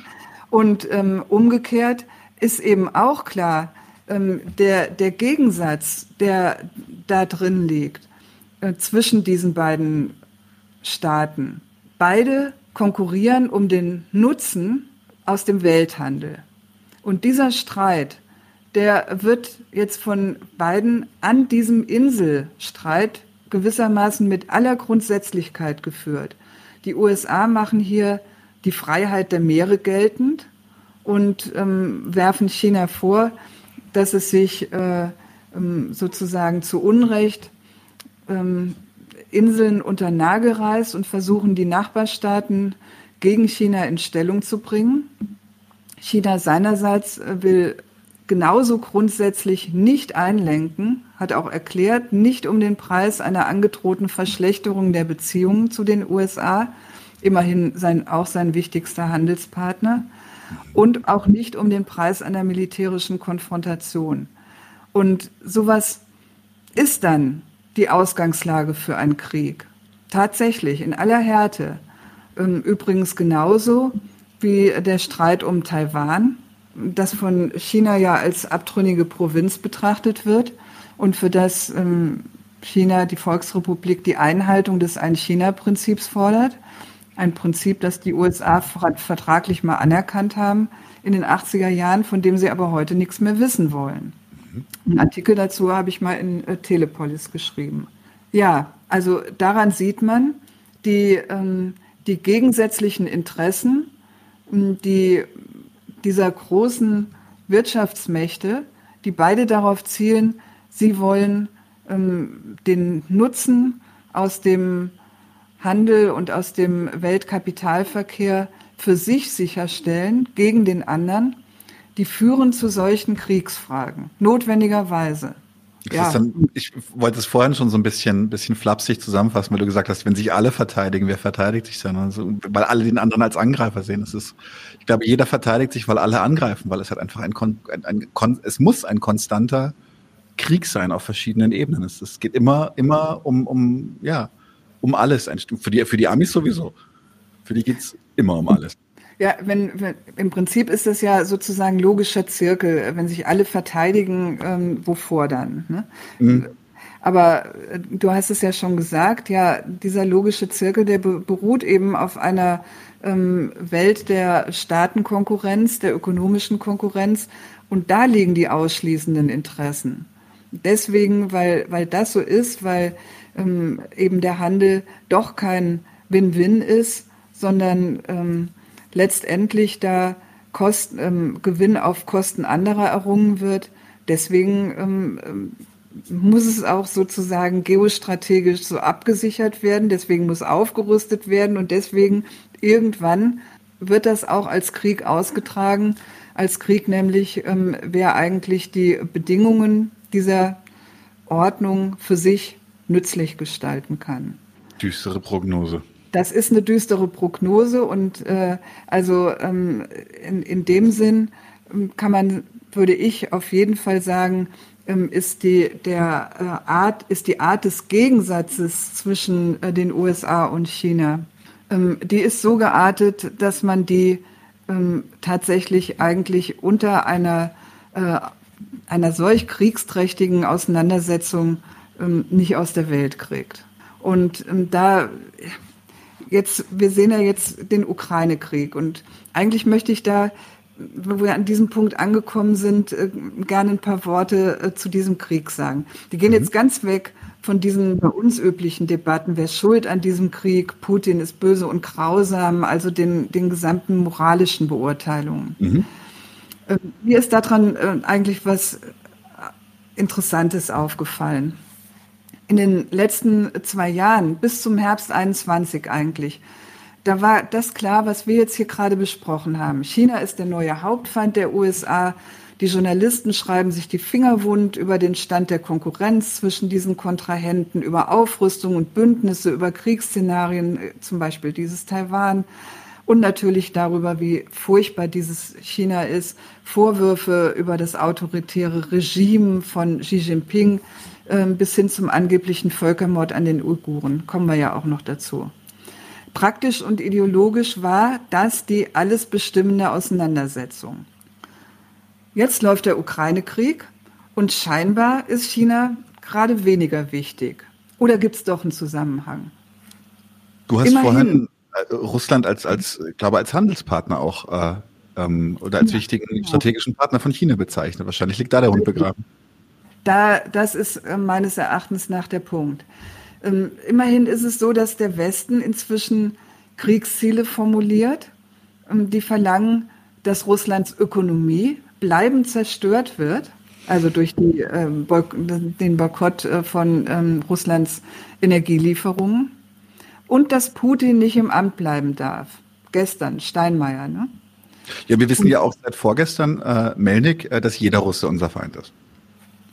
Und ähm, umgekehrt ist eben auch klar, ähm, der, der Gegensatz, der da drin liegt, äh, zwischen diesen beiden Staaten. Beide konkurrieren um den Nutzen aus dem Welthandel. Und dieser Streit, der wird jetzt von beiden an diesem Inselstreit gewissermaßen mit aller Grundsätzlichkeit geführt. Die USA machen hier die Freiheit der Meere geltend und ähm, werfen China vor, dass es sich äh, ähm, sozusagen zu Unrecht ähm, Inseln unter Nagel reißt und versuchen, die Nachbarstaaten gegen China in Stellung zu bringen. China seinerseits äh, will genauso grundsätzlich nicht einlenken, hat auch erklärt, nicht um den Preis einer angedrohten Verschlechterung der Beziehungen zu den USA, immerhin sein, auch sein wichtigster Handelspartner, und auch nicht um den Preis einer militärischen Konfrontation. Und sowas ist dann die Ausgangslage für einen Krieg. Tatsächlich, in aller Härte. Ähm, übrigens genauso wie der Streit um Taiwan, das von China ja als abtrünnige Provinz betrachtet wird und für das ähm, China, die Volksrepublik, die Einhaltung des Ein-China-Prinzips fordert. Ein Prinzip, das die USA vertraglich mal anerkannt haben in den 80er Jahren, von dem sie aber heute nichts mehr wissen wollen. Einen Artikel dazu habe ich mal in äh, Telepolis geschrieben. Ja, also daran sieht man, die, ähm, die gegensätzlichen Interessen die, dieser großen Wirtschaftsmächte, die beide darauf zielen, sie wollen ähm, den Nutzen aus dem Handel und aus dem Weltkapitalverkehr für sich sicherstellen gegen den anderen, die führen zu solchen Kriegsfragen, notwendigerweise. Ja. Dann, ich wollte es vorhin schon so ein bisschen, bisschen flapsig zusammenfassen, weil du gesagt hast, wenn sich alle verteidigen, wer verteidigt sich dann? Also, weil alle den anderen als Angreifer sehen. Das ist, ich glaube, jeder verteidigt sich, weil alle angreifen, weil es halt einfach ein, ein, ein, ein es muss ein konstanter Krieg sein auf verschiedenen Ebenen. Es, es geht immer, immer um, um, ja, um alles. Für die, für die Amis sowieso. Für die geht's immer um alles. Ja, wenn, wenn im Prinzip ist das ja sozusagen logischer Zirkel, wenn sich alle verteidigen, ähm, wovor dann? Ne? Mhm. Aber äh, du hast es ja schon gesagt, ja, dieser logische Zirkel, der beruht eben auf einer ähm, Welt der Staatenkonkurrenz, der ökonomischen Konkurrenz. Und da liegen die ausschließenden Interessen. Deswegen, weil, weil das so ist, weil ähm, eben der Handel doch kein Win-Win ist, sondern ähm, letztendlich da Kosten, ähm, Gewinn auf Kosten anderer errungen wird. Deswegen ähm, ähm, muss es auch sozusagen geostrategisch so abgesichert werden. Deswegen muss aufgerüstet werden und deswegen irgendwann wird das auch als Krieg ausgetragen. Als Krieg nämlich, ähm, wer eigentlich die Bedingungen dieser Ordnung für sich nützlich gestalten kann. Düstere Prognose. Das ist eine düstere Prognose und äh, also ähm, in, in dem Sinn ähm, kann man, würde ich auf jeden Fall sagen, ähm, ist die der äh, Art ist die Art des Gegensatzes zwischen äh, den USA und China. Ähm, die ist so geartet, dass man die ähm, tatsächlich eigentlich unter einer äh, einer solch kriegsträchtigen Auseinandersetzung ähm, nicht aus der Welt kriegt. Und da jetzt, wir sehen ja jetzt den Ukraine-Krieg und eigentlich möchte ich da, wo wir an diesem Punkt angekommen sind, äh, gerne ein paar Worte äh, zu diesem Krieg sagen. Die gehen mhm. jetzt ganz weg von diesen bei uns üblichen Debatten, wer schuld an diesem Krieg, Putin ist böse und grausam, also den, den gesamten moralischen Beurteilungen. Mhm. Äh, mir ist daran äh, eigentlich was Interessantes aufgefallen in den letzten zwei Jahren, bis zum Herbst 21 eigentlich, da war das klar, was wir jetzt hier gerade besprochen haben. China ist der neue Hauptfeind der USA. Die Journalisten schreiben sich die Finger wund über den Stand der Konkurrenz zwischen diesen Kontrahenten, über Aufrüstung und Bündnisse, über Kriegsszenarien, zum Beispiel dieses Taiwan und natürlich darüber, wie furchtbar dieses China ist. Vorwürfe über das autoritäre Regime von Xi Jinping bis hin zum angeblichen Völkermord an den Uiguren. Kommen wir ja auch noch dazu. Praktisch und ideologisch war das die alles bestimmende Auseinandersetzung. Jetzt läuft der Ukraine-Krieg und scheinbar ist China gerade weniger wichtig. Oder gibt es doch einen Zusammenhang? Du hast Immerhin. vorhin äh, Russland als, als, glaube als Handelspartner auch äh, ähm, oder als ja, wichtigen genau. strategischen Partner von China bezeichnet. Wahrscheinlich liegt da der Hund begraben. Da, das ist äh, meines Erachtens nach der Punkt. Ähm, immerhin ist es so, dass der Westen inzwischen Kriegsziele formuliert, ähm, die verlangen, dass Russlands Ökonomie bleibend zerstört wird, also durch die, ähm, den Boykott äh, von Russlands Energielieferungen und dass Putin nicht im Amt bleiben darf. Gestern, Steinmeier, ne? Ja, wir wissen ja auch seit vorgestern, äh, Melnik, äh, dass jeder Russe unser Feind ist.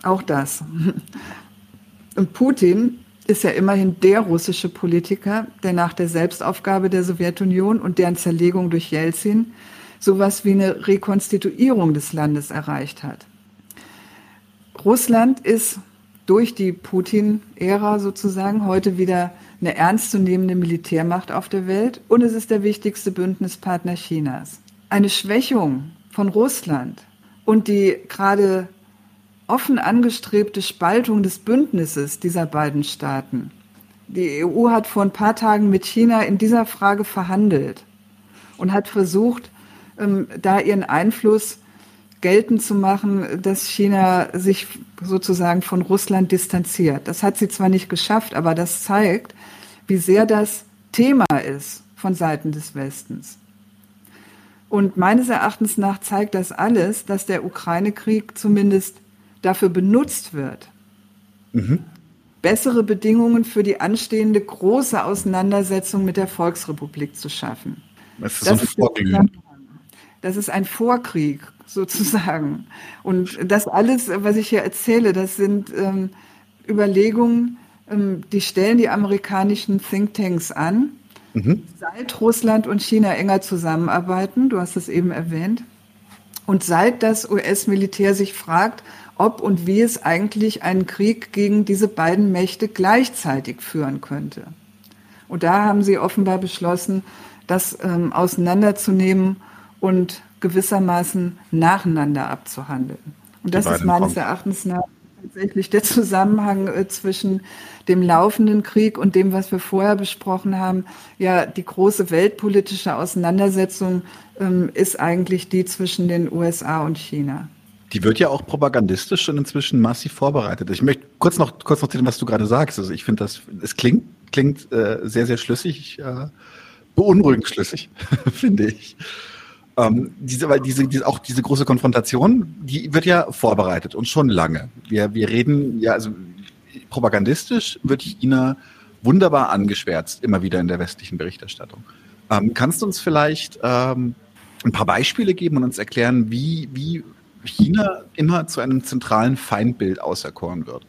Auch das. Und Putin ist ja immerhin der russische Politiker, der nach der Selbstaufgabe der Sowjetunion und deren Zerlegung durch Jelzin sowas wie eine Rekonstituierung des Landes erreicht hat. Russland ist durch die Putin-Ära sozusagen heute wieder eine ernstzunehmende Militärmacht auf der Welt und es ist der wichtigste Bündnispartner Chinas. Eine Schwächung von Russland und die gerade offen angestrebte Spaltung des Bündnisses dieser beiden Staaten. Die EU hat vor ein paar Tagen mit China in dieser Frage verhandelt und hat versucht, ähm, da ihren Einfluss geltend zu machen, dass China sich sozusagen von Russland distanziert. Das hat sie zwar nicht geschafft, aber das zeigt, wie sehr das Thema ist von Seiten des Westens. Und meines Erachtens nach zeigt das alles, dass der Ukraine-Krieg zumindest dafür benutzt wird, mhm. bessere Bedingungen für die anstehende große Auseinandersetzung mit der Volksrepublik zu schaffen. Das ist, das, ist ein das ist ein Vorkrieg sozusagen. Und das alles, was ich hier erzähle, das sind ähm, Überlegungen, ähm, die stellen die amerikanischen Thinktanks an. Mhm. Seit Russland und China enger zusammenarbeiten, du hast es eben erwähnt, und seit das US-Militär sich fragt, ob und wie es eigentlich einen Krieg gegen diese beiden Mächte gleichzeitig führen könnte. Und da haben sie offenbar beschlossen, das ähm, auseinanderzunehmen und gewissermaßen nacheinander abzuhandeln. Und das ist meines Erachtens nach tatsächlich der Zusammenhang äh, zwischen dem laufenden Krieg und dem, was wir vorher besprochen haben. Ja, die große weltpolitische Auseinandersetzung ähm, ist eigentlich die zwischen den USA und China. Die wird ja auch propagandistisch schon inzwischen massiv vorbereitet. Ich möchte kurz noch kurz noch zu dem, was du gerade sagst. Also ich finde das, es klingt klingt äh, sehr sehr schlüssig, äh, beunruhigend schlüssig, finde ich. Ähm, diese, weil diese, diese, auch diese große Konfrontation, die wird ja vorbereitet und schon lange. Wir, wir reden ja, also propagandistisch wird China wunderbar angeschwärzt, immer wieder in der westlichen Berichterstattung. Ähm, kannst du uns vielleicht ähm, ein paar Beispiele geben und uns erklären, wie, wie China immer zu einem zentralen Feindbild auserkoren wird.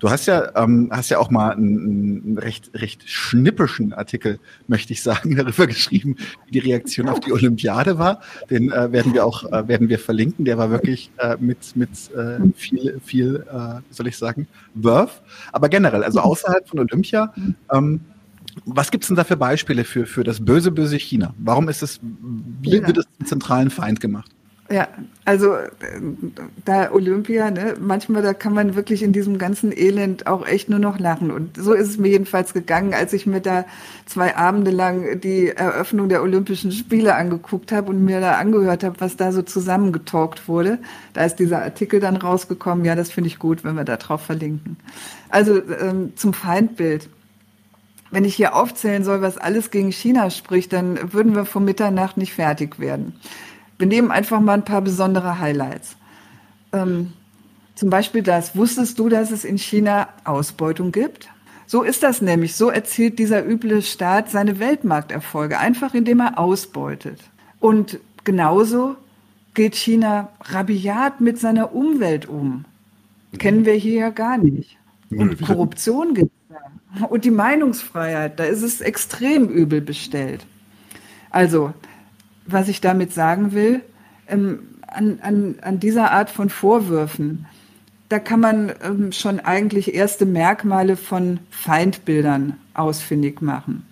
Du hast ja, ähm, hast ja auch mal einen, einen recht, recht schnippischen Artikel, möchte ich sagen, darüber geschrieben, wie die Reaktion auf die Olympiade war. Den äh, werden wir auch, äh, werden wir verlinken. Der war wirklich äh, mit, mit äh, viel, viel, äh, wie soll ich sagen, Worth. Aber generell, also außerhalb von Olympia, ähm, was gibt es denn da für Beispiele für, für das böse, böse China? Warum ist es, wie wird es zum zentralen Feind gemacht? Ja, also äh, da Olympia, ne, manchmal da kann man wirklich in diesem ganzen Elend auch echt nur noch lachen. Und so ist es mir jedenfalls gegangen, als ich mir da zwei Abende lang die Eröffnung der Olympischen Spiele angeguckt habe und mir da angehört habe, was da so zusammengetalkt wurde. Da ist dieser Artikel dann rausgekommen. Ja, das finde ich gut, wenn wir da drauf verlinken. Also ähm, zum Feindbild. Wenn ich hier aufzählen soll, was alles gegen China spricht, dann würden wir vor Mitternacht nicht fertig werden. Wir nehmen einfach mal ein paar besondere Highlights. Ähm, zum Beispiel das, wusstest du, dass es in China Ausbeutung gibt? So ist das nämlich. So erzielt dieser üble Staat seine Weltmarkterfolge, einfach indem er ausbeutet. Und genauso geht China rabiat mit seiner Umwelt um. Kennen wir hier ja gar nicht. Und Korruption gibt es da. Und die Meinungsfreiheit, da ist es extrem übel bestellt. Also, was ich damit sagen will, ähm, an, an, an dieser Art von Vorwürfen, da kann man ähm, schon eigentlich erste Merkmale von Feindbildern ausfindig machen.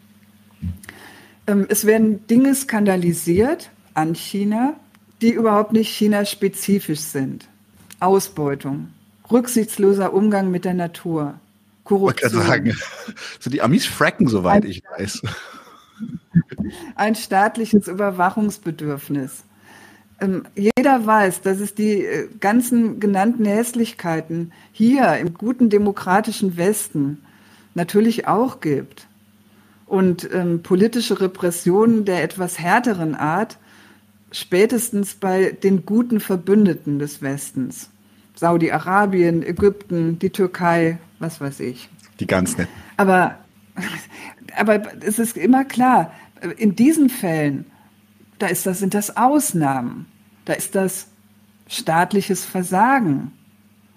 Ähm, es werden Dinge skandalisiert an China, die überhaupt nicht China-spezifisch sind. Ausbeutung, rücksichtsloser Umgang mit der Natur, Korruption. Ich sagen, so die Amis fracken, soweit ich weiß ein staatliches Überwachungsbedürfnis. Ähm, jeder weiß, dass es die äh, ganzen genannten Hässlichkeiten hier im guten demokratischen Westen natürlich auch gibt. Und ähm, politische Repressionen der etwas härteren Art spätestens bei den guten Verbündeten des Westens. Saudi-Arabien, Ägypten, die Türkei, was weiß ich. Die ganz netten. Aber aber es ist immer klar, in diesen Fällen, da ist das, sind das Ausnahmen. Da ist das staatliches Versagen.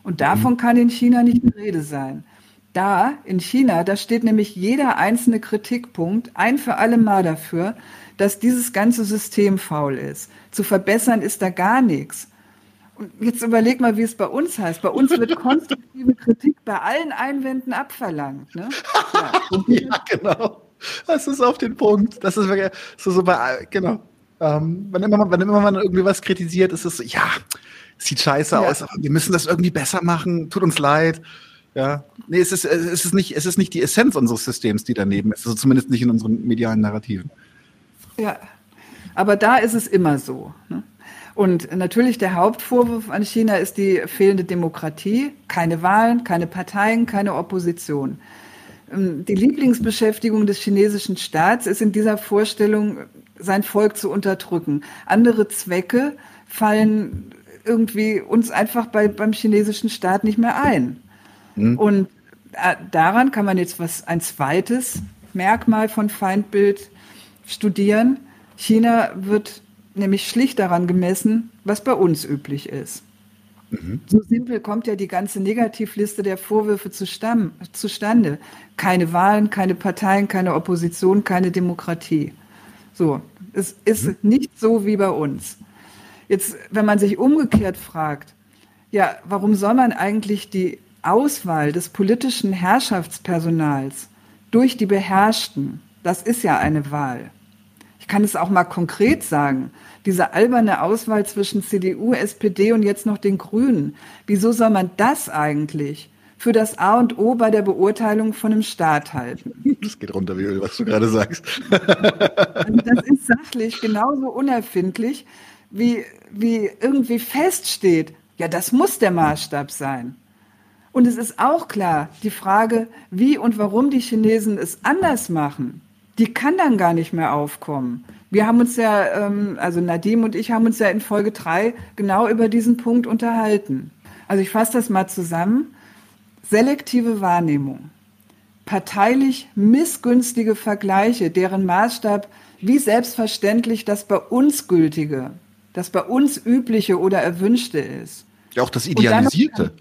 Und davon mhm. kann in China nicht die Rede sein. Da, in China, da steht nämlich jeder einzelne Kritikpunkt ein für alle Mal dafür, dass dieses ganze System faul ist. Zu verbessern ist da gar nichts. Und jetzt überleg mal, wie es bei uns heißt. Bei uns wird konstruktive Kritik bei allen Einwänden abverlangt. Ne? Ja, ja, genau. Das ist auf den Punkt. Das ist wirklich so, so bei, genau. Ähm, wenn, immer, wenn immer man irgendwie was kritisiert, ist es so, ja, sieht scheiße ja. aus, aber wir müssen das irgendwie besser machen, tut uns leid. Ja, nee, es ist, es ist nicht, es ist nicht die Essenz unseres Systems, die daneben ist, also zumindest nicht in unseren medialen Narrativen. Ja, aber da ist es immer so. Ne? Und natürlich der Hauptvorwurf an China ist die fehlende Demokratie, keine Wahlen, keine Parteien, keine Opposition. Ähm, die Lieblingsbeschäftigung des chinesischen Staats ist in dieser Vorstellung, sein Volk zu unterdrücken. Andere Zwecke fallen irgendwie uns einfach bei, beim chinesischen Staat nicht mehr ein. Mhm. Und äh, daran kann man jetzt was, ein zweites Merkmal von Feindbild studieren. China wird nämlich schlicht daran gemessen, was bei uns üblich ist. Mhm. So simpel kommt ja die ganze Negativliste der Vorwürfe zustande. Keine Wahlen, keine Parteien, keine Opposition, keine Demokratie. So, es ist mhm. nicht so wie bei uns. Jetzt, wenn man sich umgekehrt fragt, ja, warum soll man eigentlich die Auswahl des politischen Herrschaftspersonals durch die Beherrschten, das ist ja eine Wahl, ich kann es auch mal konkret sagen, diese alberne Auswahl zwischen CDU, SPD und jetzt noch den Grünen, wieso soll man das eigentlich für das A und O bei der Beurteilung von einem Staat halten? Das geht runter wie Öl, was du gerade sagst. Also das ist sachlich genauso unerfindlich, wie, wie irgendwie feststeht, ja, das muss der Maßstab sein. Und es ist auch klar, die Frage, wie und warum die Chinesen es anders machen, die kann dann gar nicht mehr aufkommen. Wir haben uns ja, ähm, also Nadim und ich haben uns ja in Folge drei genau über diesen Punkt unterhalten. Also ich fasse das mal zusammen. Selektive Wahrnehmung, parteilich missgünstige Vergleiche, deren Maßstab wie selbstverständlich das bei uns gültige das bei uns übliche oder erwünschte ist. Ja, auch das Idealisierte. Und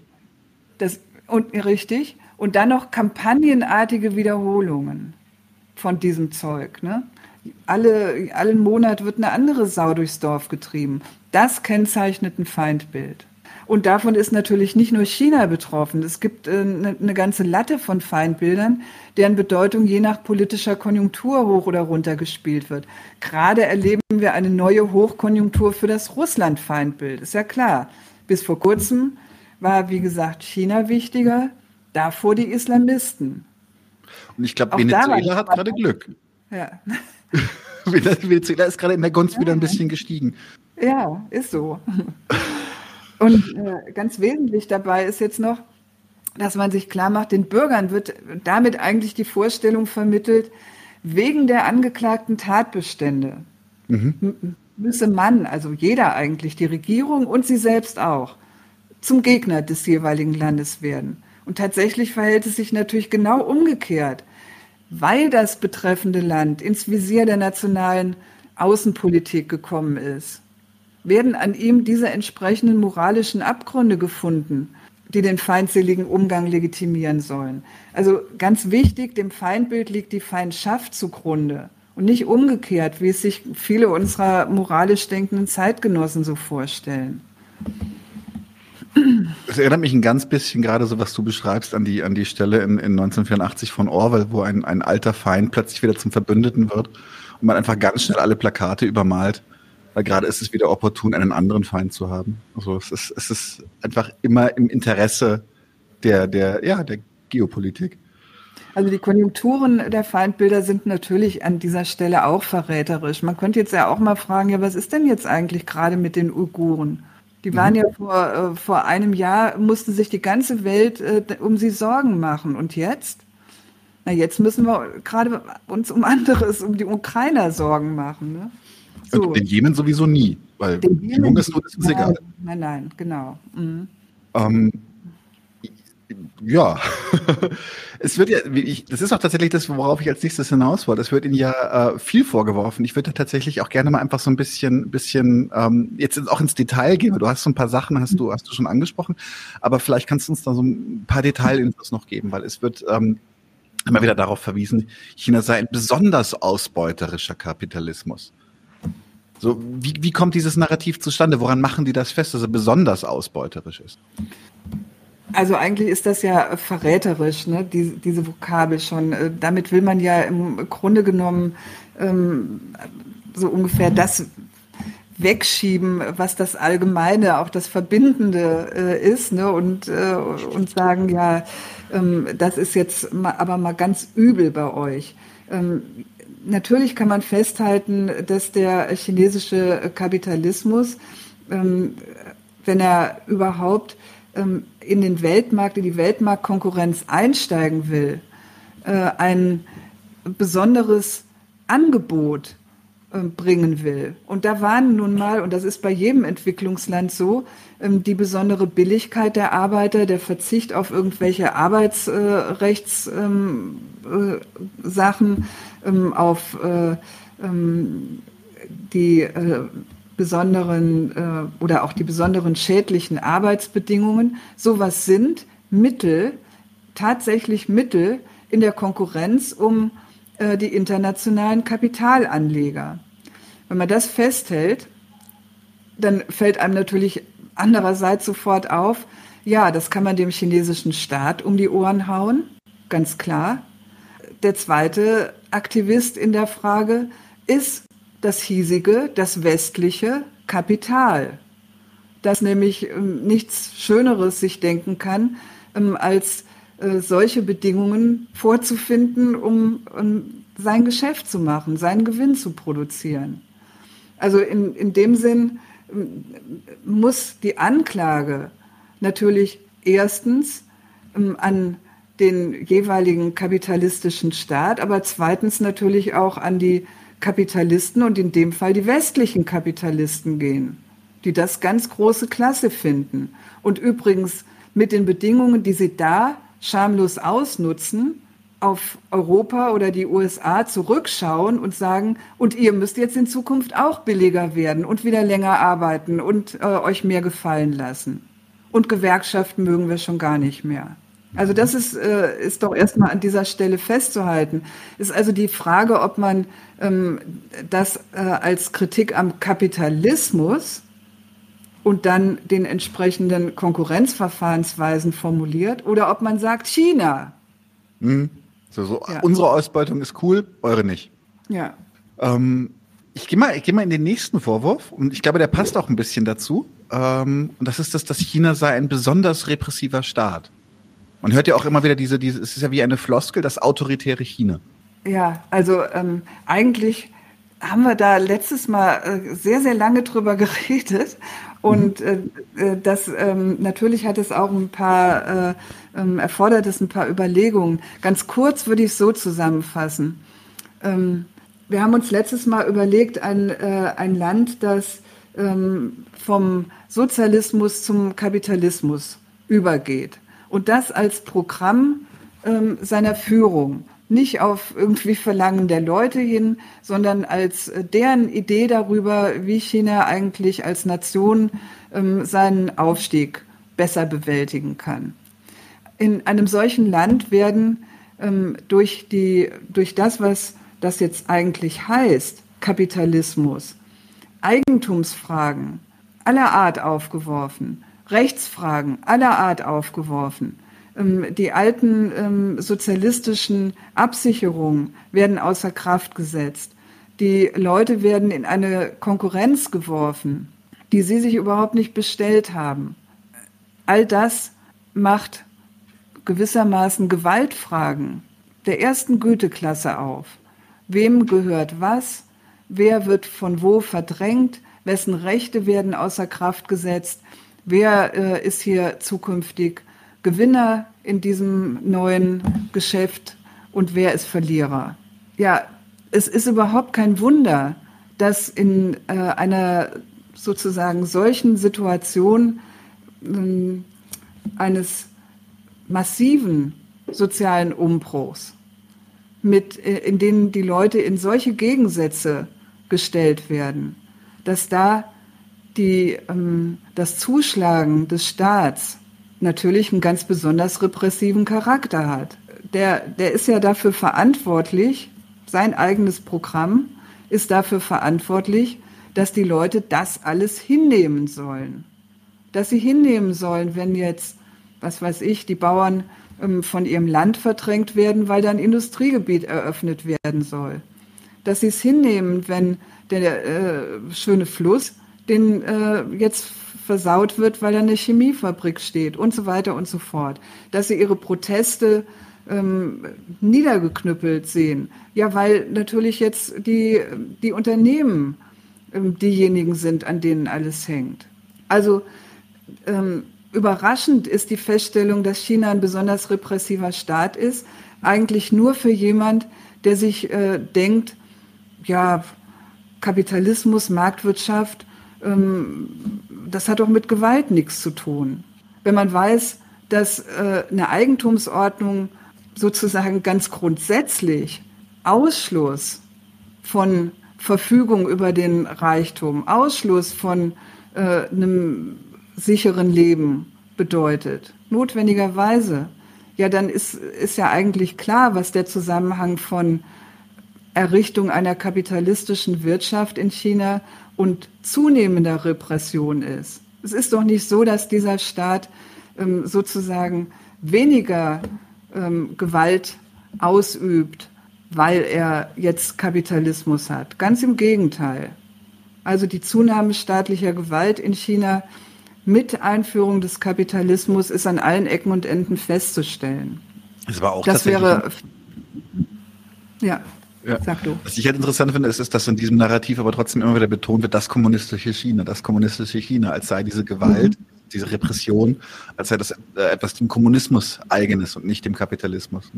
das, und richtig. Und dann noch kampagnenartige Wiederholungen von diesem Zeug. Ne? Alle, allen Monat wird eine andere Sau durchs Dorf getrieben. Das kennzeichnet ein Feindbild. Und davon ist natürlich nicht nur China betroffen. Es gibt äh, eine, eine ganze Latte von Feindbildern, deren Bedeutung je nach politischer Konjunktur hoch oder runter gespielt wird. Gerade erleben wir eine neue Hochkonjunktur für das Russland-Feindbild. Ist ja klar. Bis vor kurzem war, wie gesagt, China wichtiger, davor die Islamisten. Und ich glaube, Venezuela hat gerade Glück. Ja. Venezuela ist gerade in der Gunst ja. wieder ein bisschen gestiegen. Ja, ist so. Und äh, ganz wesentlich dabei ist jetzt noch, dass man sich klar macht, den Bürgern wird damit eigentlich die Vorstellung vermittelt, wegen der angeklagten Tatbestände mhm. müsse man, also jeder eigentlich, die Regierung und sie selbst auch, zum Gegner des jeweiligen Landes werden. Und tatsächlich verhält es sich natürlich genau umgekehrt, weil das betreffende Land ins Visier der nationalen Außenpolitik gekommen ist werden an ihm diese entsprechenden moralischen Abgründe gefunden, die den feindseligen Umgang legitimieren sollen. Also ganz wichtig, dem Feindbild liegt die Feindschaft zugrunde und nicht umgekehrt, wie es sich viele unserer moralisch denkenden Zeitgenossen so vorstellen. Es erinnert mich ein ganz bisschen gerade so, was du beschreibst, an die, an die Stelle in, in 1984 von Orwell, wo ein, ein alter Feind plötzlich wieder zum Verbündeten wird und man einfach ganz schnell alle Plakate übermalt weil gerade ist es wieder opportun, einen anderen Feind zu haben. Also es ist, es ist einfach immer im Interesse der, der, ja, der Geopolitik. Also die Konjunkturen der Feindbilder sind natürlich an dieser Stelle auch verräterisch. Man könnte jetzt ja auch mal fragen, ja, was ist denn jetzt eigentlich gerade mit den Uiguren? Die waren mhm. ja vor, äh, vor einem Jahr, musste sich die ganze Welt äh, um sie Sorgen machen. Und jetzt? Na, jetzt müssen wir gerade uns um anderes, um die Ukrainer Sorgen machen. Ne? So. Und den Jemen sowieso nie, weil den die Hungersnot ist uns egal. Nein, nein, genau. Mhm. Ähm, ja, es wird ja, ich, das ist auch tatsächlich das, worauf ich als nächstes hinaus wollte. Es wird Ihnen ja äh, viel vorgeworfen. Ich würde da tatsächlich auch gerne mal einfach so ein bisschen, bisschen ähm, jetzt auch ins Detail gehen. Du hast so ein paar Sachen, hast du, hast du schon angesprochen, aber vielleicht kannst du uns da so ein paar Detailinfos noch geben, weil es wird ähm, immer wieder darauf verwiesen, China sei ein besonders ausbeuterischer Kapitalismus. So, wie, wie kommt dieses Narrativ zustande? Woran machen die das fest, dass er besonders ausbeuterisch ist? Also eigentlich ist das ja verräterisch, ne? diese, diese Vokabel schon. Äh, damit will man ja im Grunde genommen ähm, so ungefähr das wegschieben, was das Allgemeine, auch das Verbindende äh, ist, ne? und, äh, und sagen, ja, ähm, das ist jetzt mal, aber mal ganz übel bei euch. Ähm, natürlich kann man festhalten, dass der chinesische Kapitalismus, ähm, wenn er überhaupt ähm, in den Weltmarkt, in die Weltmarktkonkurrenz einsteigen will, äh, ein besonderes Angebot äh, bringen will. Und da waren nun mal, und das ist bei jedem Entwicklungsland so, ähm, die besondere Billigkeit der Arbeiter, der Verzicht auf irgendwelche Arbeitsrechtssachen, ähm, auf äh, ähm, die äh, besonderen äh, oder auch die besonderen schädlichen Arbeitsbedingungen, sowas sind Mittel, tatsächlich Mittel in der Konkurrenz um äh, die internationalen Kapitalanleger. Wenn man das festhält, dann fällt einem natürlich andererseits sofort auf, ja, das kann man dem chinesischen Staat um die Ohren hauen, ganz klar. Der zweite Aktivist in der Frage ist das hiesige, das westliche Kapital, das nämlich ähm, nichts Schöneres sich denken kann, ähm, als äh, solche Bedingungen vorzufinden, um, um sein Geschäft zu machen, seinen Gewinn zu produzieren. Also in, in dem Sinn ähm, muss die Anklage natürlich erstens an den jeweiligen kapitalistischen Staat, aber zweitens natürlich auch an die Kapitalisten und in dem Fall die westlichen Kapitalisten gehen, die das ganz große Klasse finden. Und übrigens mit den Bedingungen, die sie da schamlos ausnutzen, auf Europa oder die USA zurückschauen und sagen, und ihr müsst jetzt in Zukunft auch billiger werden und wieder länger arbeiten und äh, euch mehr gefallen lassen. Und Gewerkschaften mögen wir schon gar nicht mehr. Also das ist, äh, ist doch erstmal an dieser Stelle festzuhalten. Ist also die Frage, ob man ähm, das äh, als Kritik am Kapitalismus und dann den entsprechenden Konkurrenzverfahrensweisen formuliert oder ob man sagt China. Mhm. So, so ja. unsere Ausbeutung ist cool, eure nicht. Ja. Ähm, ich gehe mal, ich geh mal in den nächsten Vorwurf und ich glaube, der passt auch ein bisschen dazu. Ähm, und das ist das, dass China sei ein besonders repressiver Staat. Man hört ja auch immer wieder diese, diese, es ist ja wie eine Floskel, das autoritäre China. Ja, also ähm, eigentlich haben wir da letztes Mal äh, sehr, sehr lange drüber geredet. Und mhm. äh, äh, das ähm, natürlich hat es auch ein paar, äh, ähm, erfordert es ein paar Überlegungen. Ganz kurz würde ich es so zusammenfassen. Ähm, wir haben uns letztes Mal überlegt, ein, äh, ein Land, das ähm, vom Sozialismus zum Kapitalismus übergeht und das als Programm ähm, seiner Führung. Nicht auf irgendwie Verlangen der Leute hin, sondern als äh, deren Idee darüber, wie China eigentlich als Nation ähm, seinen Aufstieg besser bewältigen kann. In einem solchen Land werden ähm, durch, die, durch das, was das jetzt eigentlich heißt, Kapitalismus, Eigentumsfragen aller Art aufgeworfen, Rechtsfragen aller Art aufgeworfen. Ähm, die alten ähm, sozialistischen Absicherungen werden außer Kraft gesetzt. Die Leute werden in eine Konkurrenz geworfen, die sie sich überhaupt nicht bestellt haben. All das macht gewissermaßen Gewaltfragen der ersten Güteklasse auf. Wem gehört was? Wer wird von wo verdrängt? Wessen Rechte werden außer Kraft gesetzt? Wer äh, ist hier zukünftig Gewinner in diesem neuen Geschäft und wer ist Verlierer. Ja, es ist überhaupt kein Wunder, dass in äh, einer sozusagen solchen Situation äh, eines massiven sozialen Umbruchs, mit, äh, in denen die Leute in solche Gegensätze gestellt werden, dass da die, ähm, das Zuschlagen des Staats natürlich einen ganz besonders repressiven Charakter hat. Der, der ist ja dafür verantwortlich, sein eigenes Programm ist dafür verantwortlich, dass die Leute das alles hinnehmen sollen. Dass sie hinnehmen sollen, wenn jetzt, was weiß ich, die Bauern ähm, von ihrem Land verdrängt werden, weil da ein Industriegebiet eröffnet werden soll. Dass sie es hinnehmen, wenn der äh, schöne Fluss den äh, jetzt versaut wird, weil da eine Chemiefabrik steht und so weiter und so fort. Dass sie ihre Proteste ähm, niedergeknüppelt sehen. Ja, weil natürlich jetzt die, die Unternehmen ähm, diejenigen sind, an denen alles hängt. Also ähm, überraschend ist die Feststellung, dass China ein besonders repressiver Staat ist, eigentlich nur für jemand, der sich äh, denkt, ja, Kapitalismus, Marktwirtschaft, ähm, das hat doch mit Gewalt nichts zu tun. Wenn man weiß, dass äh, eine Eigentumsordnung sozusagen ganz grundsätzlich Ausschluss von Verfügung über den Reichtum, Ausschluss von äh, einem sicheren Leben bedeutet, notwendigerweise, ja, dann ist, ist ja eigentlich klar, was der Zusammenhang von Errichtung einer kapitalistischen Wirtschaft in China und zunehmender Repression ist. Es ist doch nicht so, dass dieser Staat ähm, sozusagen weniger ähm, Gewalt ausübt, weil er jetzt Kapitalismus hat. Ganz im Gegenteil. Also die Zunahme staatlicher Gewalt in China mit Einführung des Kapitalismus ist an allen Ecken und Enden festzustellen. Das war auch das wäre ja. Ja. Sag du. Was ich halt interessant finde, ist, ist, dass in diesem Narrativ aber trotzdem immer wieder betont wird, das kommunistische China, das kommunistische China, als sei diese Gewalt, mhm. diese Repression, als sei das äh, etwas dem Kommunismus eigenes und nicht dem Kapitalismus.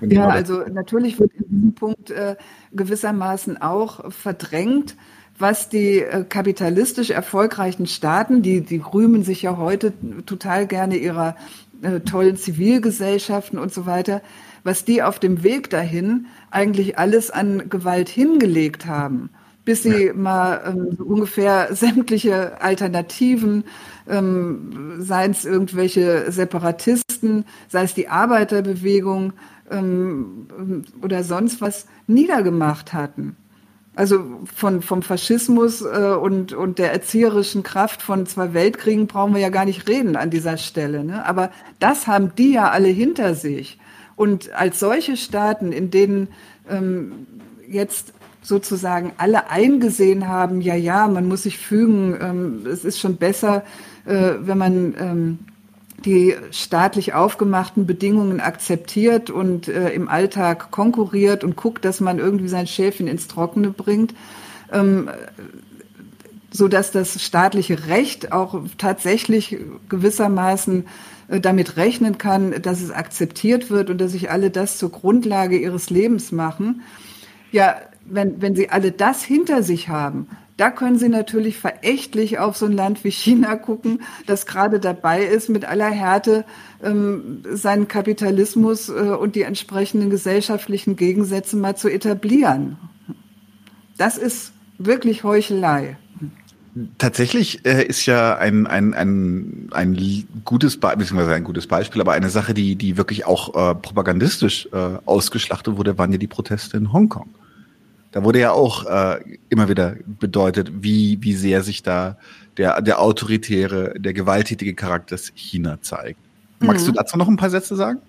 Ja, genau also natürlich wird in diesem Punkt äh, gewissermaßen auch verdrängt, was die äh, kapitalistisch erfolgreichen Staaten, die, die rühmen sich ja heute total gerne ihrer äh, tollen Zivilgesellschaften und so weiter, was die auf dem Weg dahin eigentlich alles an Gewalt hingelegt haben, bis sie ja. mal ähm, ungefähr sämtliche Alternativen, ähm, seien es irgendwelche Separatisten, sei es die Arbeiterbewegung ähm, oder sonst was, niedergemacht hatten. Also von, vom Faschismus äh, und, und der erzieherischen Kraft von zwei Weltkriegen brauchen wir ja gar nicht reden an dieser Stelle. Ne? Aber das haben die ja alle hinter sich. Und als solche Staaten, in denen ähm, jetzt sozusagen alle eingesehen haben, ja, ja, man muss sich fügen, ähm, es ist schon besser, äh, wenn man ähm, die staatlich aufgemachten Bedingungen akzeptiert und äh, im Alltag konkurriert und guckt, dass man irgendwie sein Schäfchen ins Trockene bringt, ähm, so dass das staatliche Recht auch tatsächlich gewissermaßen damit rechnen kann, dass es akzeptiert wird und dass sich alle das zur Grundlage ihres Lebens machen. Ja, wenn, wenn sie alle das hinter sich haben, da können Sie natürlich verächtlich auf so ein Land wie China gucken, das gerade dabei ist, mit aller Härte ähm, seinen Kapitalismus äh, und die entsprechenden gesellschaftlichen Gegensätze mal zu etablieren. Das ist wirklich Heuchelei. Tatsächlich äh, ist ja ein, ein, ein, ein gutes Beispiel, beziehungsweise ein gutes Beispiel, aber eine Sache, die, die wirklich auch äh, propagandistisch äh, ausgeschlachtet wurde, waren ja die Proteste in Hongkong. Da wurde ja auch äh, immer wieder bedeutet, wie, wie sehr sich da der, der autoritäre, der gewalttätige Charakter China zeigt. Magst mhm. du dazu noch ein paar Sätze sagen?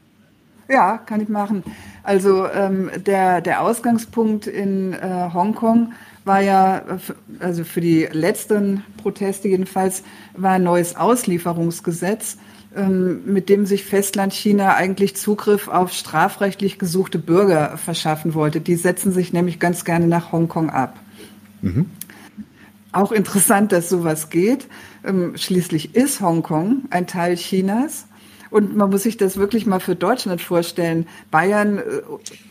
Ja, kann ich machen. Also ähm, der, der Ausgangspunkt in äh, Hongkong war ja, also für die letzten Proteste jedenfalls, war ein neues Auslieferungsgesetz, ähm, mit dem sich Festland China eigentlich Zugriff auf strafrechtlich gesuchte Bürger verschaffen wollte. Die setzen sich nämlich ganz gerne nach Hongkong ab. Mhm. Auch interessant, dass sowas geht. Ähm, schließlich ist Hongkong ein Teil Chinas. Und man muss sich das wirklich mal für Deutschland vorstellen. Bayern äh,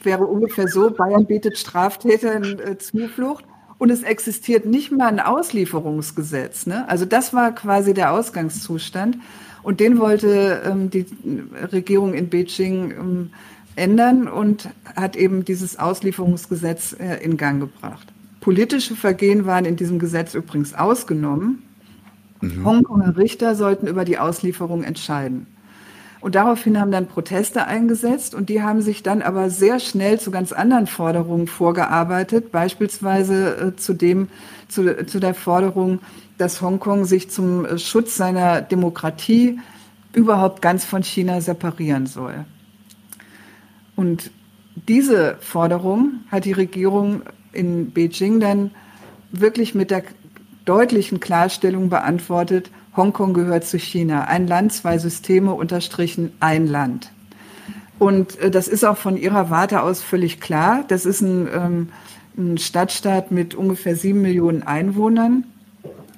wäre ungefähr so, Bayern bietet Straftätern äh, Zuflucht und es existiert nicht mal ein Auslieferungsgesetz. Ne? Also das war quasi der Ausgangszustand. Und den wollte ähm, die Regierung in Beijing ähm, ändern und hat eben dieses Auslieferungsgesetz äh, in Gang gebracht. Politische Vergehen waren in diesem Gesetz übrigens ausgenommen. Mhm. Hongkonger Richter sollten über die Auslieferung entscheiden. Und daraufhin haben dann Proteste eingesetzt und die haben sich dann aber sehr schnell zu ganz anderen Forderungen vorgearbeitet, beispielsweise äh, zu dem, zu, zu der Forderung, dass Hongkong sich zum äh, Schutz seiner Demokratie überhaupt ganz von China separieren soll. Und diese Forderung hat die Regierung in Beijing dann wirklich mit der deutlichen Klarstellung beantwortet, Hongkong gehört zu China. Ein Land, zwei Systeme, unterstrichen ein Land. Und äh, das ist auch von ihrer Warte aus völlig klar. Das ist ein, ähm, ein Stadtstaat mit ungefähr sieben Millionen Einwohnern.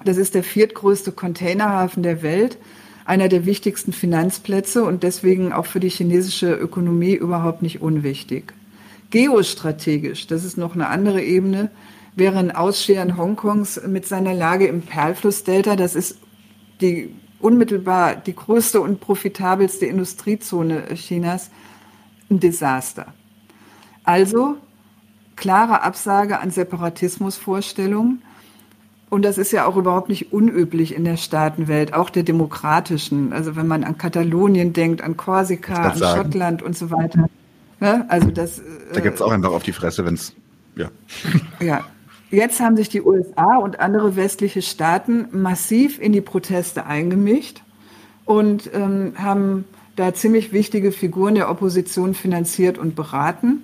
Das ist der viertgrößte Containerhafen der Welt, einer der wichtigsten Finanzplätze und deswegen auch für die chinesische Ökonomie überhaupt nicht unwichtig. Geostrategisch, das ist noch eine andere Ebene, wäre ein Ausscheren Hongkongs mit seiner Lage im Perlflussdelta, das ist die unmittelbar die größte und profitabelste Industriezone Chinas, ein Desaster. Also klare Absage an Separatismusvorstellungen und das ist ja auch überhaupt nicht unüblich in der Staatenwelt, auch der demokratischen. Also wenn man an Katalonien denkt, an Korsika, an sagen. Schottland und so weiter. Ja, also das, da gibt es auch einfach auf die Fresse, wenn es, ja. Ja, jetzt haben sich die USA und andere westliche Staaten massiv in die Proteste eingemischt und ähm, haben da ziemlich wichtige Figuren der Opposition finanziert und beraten.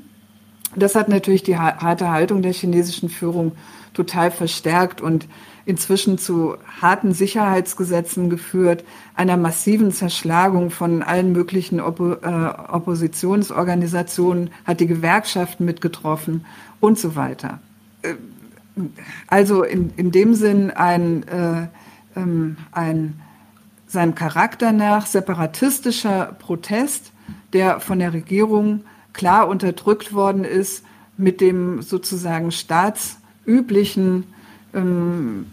Das hat natürlich die harte Haltung der chinesischen Führung total verstärkt und inzwischen zu harten Sicherheitsgesetzen geführt, einer massiven Zerschlagung von allen möglichen Oppo äh, Oppositionsorganisationen, hat die Gewerkschaften mitgetroffen und so weiter. Also in, in dem Sinn ein, äh, ähm, ein seinem Charakter nach separatistischer Protest, der von der Regierung klar unterdrückt worden ist mit dem sozusagen staats üblichen ähm,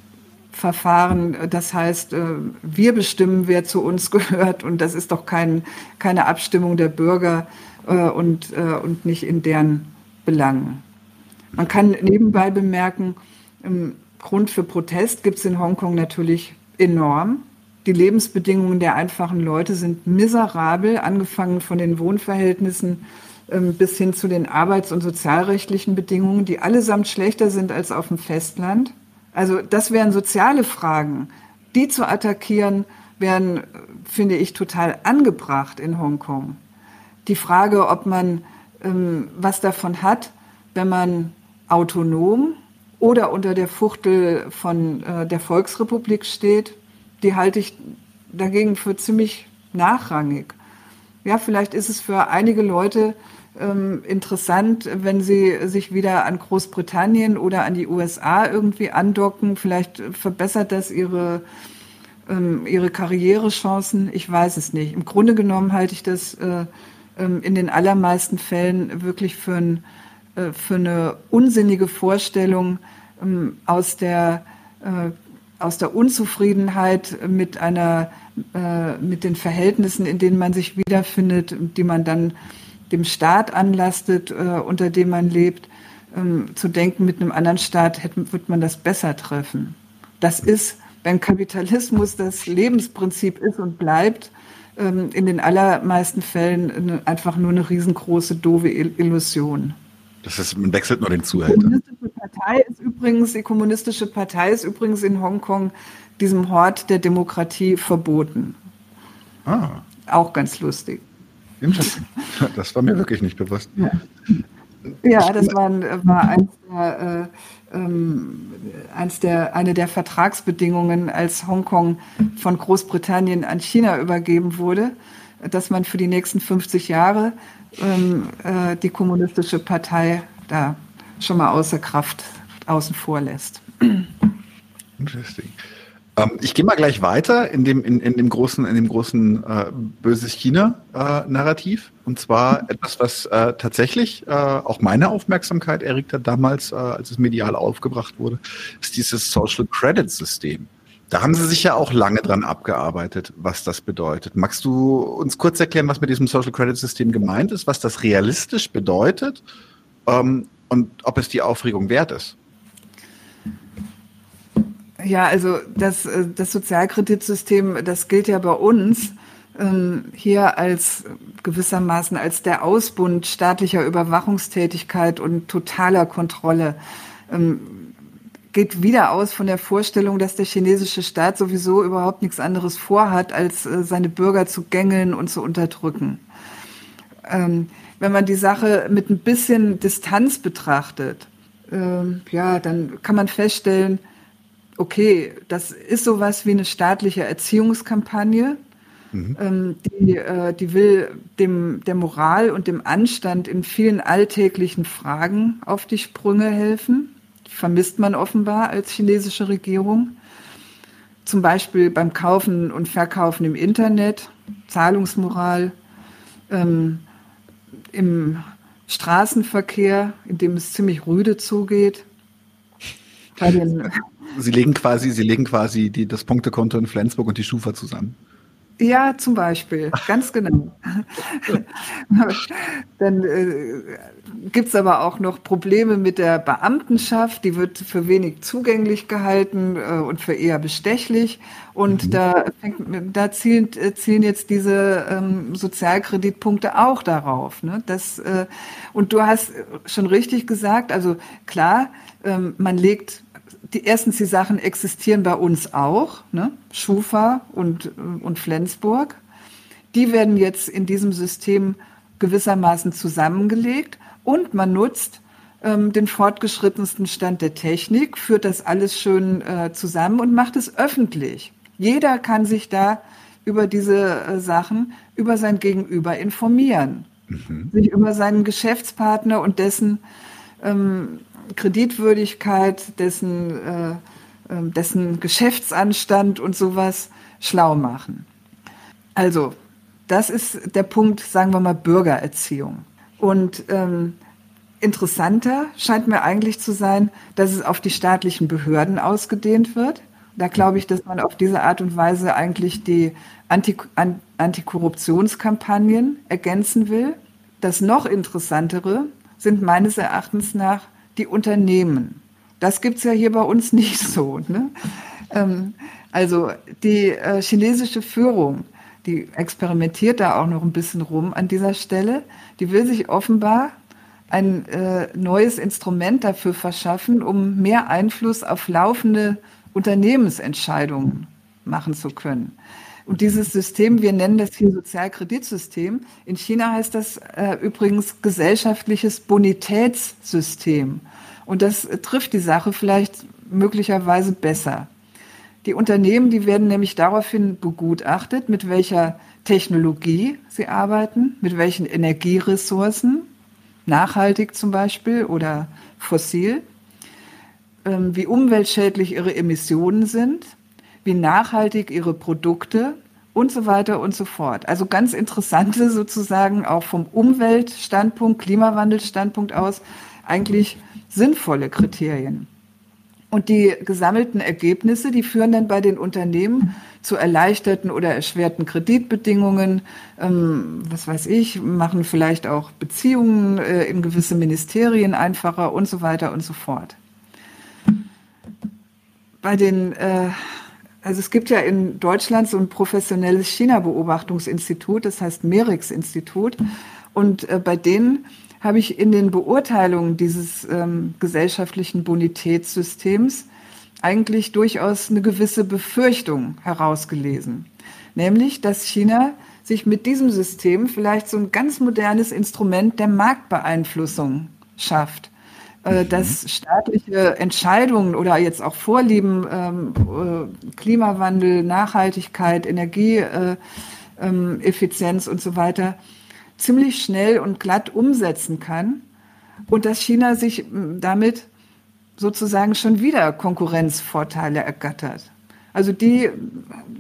Verfahren. Das heißt, äh, wir bestimmen, wer zu uns gehört und das ist doch kein, keine Abstimmung der Bürger äh, und, äh, und nicht in deren Belangen. Man kann nebenbei bemerken, Grund für Protest gibt es in Hongkong natürlich enorm. Die Lebensbedingungen der einfachen Leute sind miserabel, angefangen von den Wohnverhältnissen ähm, bis hin zu den arbeits- und sozialrechtlichen Bedingungen, die allesamt schlechter sind als auf dem Festland. Also das wären soziale Fragen. Die zu attackieren, wären, finde ich, total angebracht in Hongkong. Die Frage, ob man ähm, was davon hat, wenn man autonom oder unter der Fuchtel von äh, der Volksrepublik steht, die halte ich dagegen für ziemlich nachrangig. Ja, vielleicht ist es für einige Leute ähm, interessant, wenn sie sich wieder an Großbritannien oder an die USA irgendwie andocken. Vielleicht verbessert das ihre, ähm, ihre Karrierechancen. Ich weiß es nicht. Im Grunde genommen halte ich das äh, ähm, in den allermeisten Fällen wirklich für, ein, äh, für eine unsinnige Vorstellung ähm, aus der äh, aus der Unzufriedenheit mit einer äh, mit den Verhältnissen, in denen man sich wiederfindet, die man dann dem Staat anlastet, äh, unter dem man lebt, ähm, zu denken, mit einem anderen Staat hätte, wird man das besser treffen. Das ist, wenn Kapitalismus das Lebensprinzip ist und bleibt, ähm, in den allermeisten Fällen einfach nur eine riesengroße, doofe Illusion. Das heißt, man wechselt nur den Zuhälter. Die kommunistische Partei ist übrigens, die kommunistische Partei ist übrigens in Hongkong diesem Hort der Demokratie verboten. Ah. Auch ganz lustig. Interesting. Das war mir wirklich nicht bewusst. Ja, ja das war, war eins der, äh, ähm, eins der, eine der Vertragsbedingungen, als Hongkong von Großbritannien an China übergeben wurde, dass man für die nächsten 50 Jahre ähm, äh, die kommunistische Partei da schon mal außer Kraft außen vor lässt. Interesting. Ähm, ich gehe mal gleich weiter in dem, in, in dem großen, in dem großen äh, böses China-Narrativ. Äh, und zwar etwas, was äh, tatsächlich äh, auch meine Aufmerksamkeit erregt hat damals, äh, als es medial aufgebracht wurde, ist dieses Social Credit System. Da haben Sie sich ja auch lange dran abgearbeitet, was das bedeutet. Magst du uns kurz erklären, was mit diesem Social Credit System gemeint ist, was das realistisch bedeutet ähm, und ob es die Aufregung wert ist? Ja, also das, äh, das Sozialkreditsystem, das gilt ja bei uns ähm, hier als gewissermaßen als der Ausbund staatlicher Überwachungstätigkeit und totaler Kontrolle. Ähm, geht wieder aus von der Vorstellung, dass der chinesische Staat sowieso überhaupt nichts anderes vorhat, als äh, seine Bürger zu gängeln und zu unterdrücken. Ähm, wenn man die Sache mit ein bisschen Distanz betrachtet, ähm, ja, dann kann man feststellen, okay, das ist sowas wie eine staatliche Erziehungskampagne. Mhm. Ähm, die, äh, die will dem, der Moral und dem Anstand in vielen alltäglichen Fragen auf die Sprünge helfen. Vermisst man offenbar als chinesische Regierung. Zum Beispiel beim Kaufen und Verkaufen im Internet, Zahlungsmoral, ähm, im Straßenverkehr, in dem es ziemlich rüde zugeht. Sie legen quasi, Sie legen quasi die, das Punktekonto in Flensburg und die Schufa zusammen. Ja, zum Beispiel, ganz genau. Dann äh, gibt aber auch noch Probleme mit der Beamtenschaft, die wird für wenig zugänglich gehalten äh, und für eher bestechlich. Und mhm. da, fängt, da zielen, äh, zielen jetzt diese ähm, Sozialkreditpunkte auch darauf. Ne? Das, äh, und du hast schon richtig gesagt, also klar, ähm, man legt die, erstens, die Sachen existieren bei uns auch, ne? Schufa und, und Flensburg. Die werden jetzt in diesem System gewissermaßen zusammengelegt und man nutzt ähm, den fortgeschrittensten Stand der Technik, führt das alles schön äh, zusammen und macht es öffentlich. Jeder kann sich da über diese äh, Sachen, über sein Gegenüber informieren, mhm. sich über seinen Geschäftspartner und dessen ähm, Kreditwürdigkeit, dessen, äh, ähm, dessen Geschäftsanstand und sowas schlau machen. Also, das ist der Punkt, sagen wir mal, Bürgererziehung. Und ähm, interessanter scheint mir eigentlich zu sein, dass es auf die staatlichen Behörden ausgedehnt wird Da glaube ich, dass man auf diese Art und Weise eigentlich die Anti Antikorruptionskampagnen ergänzen will. Das noch interessantere sind meines Erachtens nach die Unternehmen. Das gibt es ja hier bei uns nicht so. Ne? Ähm, also die äh, chinesische Führung, die experimentiert da auch noch ein bisschen rum an dieser Stelle. Die will sich offenbar ein äh, neues Instrument dafür verschaffen, um mehr Einfluss auf laufende Unternehmensentscheidungen machen zu können. Und dieses System, wir nennen das hier Sozialkreditsystem. In China heißt das äh, übrigens gesellschaftliches Bonitätssystem. Und das trifft die Sache vielleicht möglicherweise besser. Die Unternehmen, die werden nämlich daraufhin begutachtet, mit welcher Technologie sie arbeiten, mit welchen Energieressourcen, nachhaltig zum Beispiel oder fossil, ähm, wie umweltschädlich ihre Emissionen sind, wie nachhaltig ihre Produkte und so weiter und so fort. Also ganz interessante sozusagen auch vom Umweltstandpunkt, Klimawandelstandpunkt aus eigentlich sinnvolle Kriterien. Und die gesammelten Ergebnisse, die führen dann bei den Unternehmen zu erleichterten oder erschwerten Kreditbedingungen, ähm, was weiß ich, machen vielleicht auch Beziehungen äh, in gewisse Ministerien einfacher und so weiter und so fort. Bei den, äh, also es gibt ja in Deutschland so ein professionelles China-Beobachtungsinstitut, das heißt MERIX-Institut. Und äh, bei denen habe ich in den Beurteilungen dieses ähm, gesellschaftlichen Bonitätssystems eigentlich durchaus eine gewisse Befürchtung herausgelesen. Nämlich, dass China sich mit diesem System vielleicht so ein ganz modernes Instrument der Marktbeeinflussung schafft. Äh, mhm. dass staatliche Entscheidungen oder jetzt auch Vorlieben, ähm, äh, Klimawandel, Nachhaltigkeit, Energieeffizienz äh, ähm, und so weiter ziemlich schnell und glatt umsetzen kann und dass China sich damit sozusagen schon wieder Konkurrenzvorteile ergattert. Also die,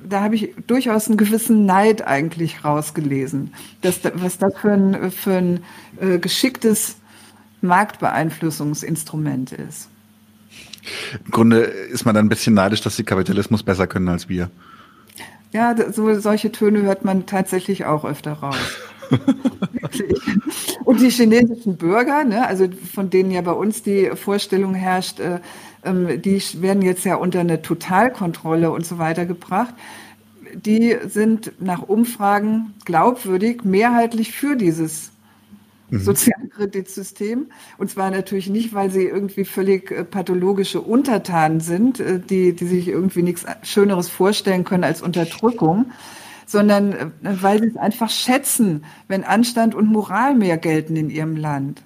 da habe ich durchaus einen gewissen Neid eigentlich rausgelesen, dass, was das für ein, für ein äh, geschicktes Marktbeeinflussungsinstrument ist. Im Grunde ist man dann ein bisschen neidisch, dass sie Kapitalismus besser können als wir. Ja, so, solche Töne hört man tatsächlich auch öfter raus. Und die chinesischen Bürger, ne, also von denen ja bei uns die Vorstellung herrscht, äh, ähm, die werden jetzt ja unter eine Totalkontrolle und so weiter gebracht. Die sind nach Umfragen glaubwürdig mehrheitlich für dieses mhm. Sozialkreditsystem. Und zwar natürlich nicht, weil sie irgendwie völlig äh, pathologische Untertanen sind, äh, die, die sich irgendwie nichts Schöneres vorstellen können als Unterdrückung, sondern äh, weil sie es einfach schätzen, wenn Anstand und Moral mehr gelten in ihrem Land.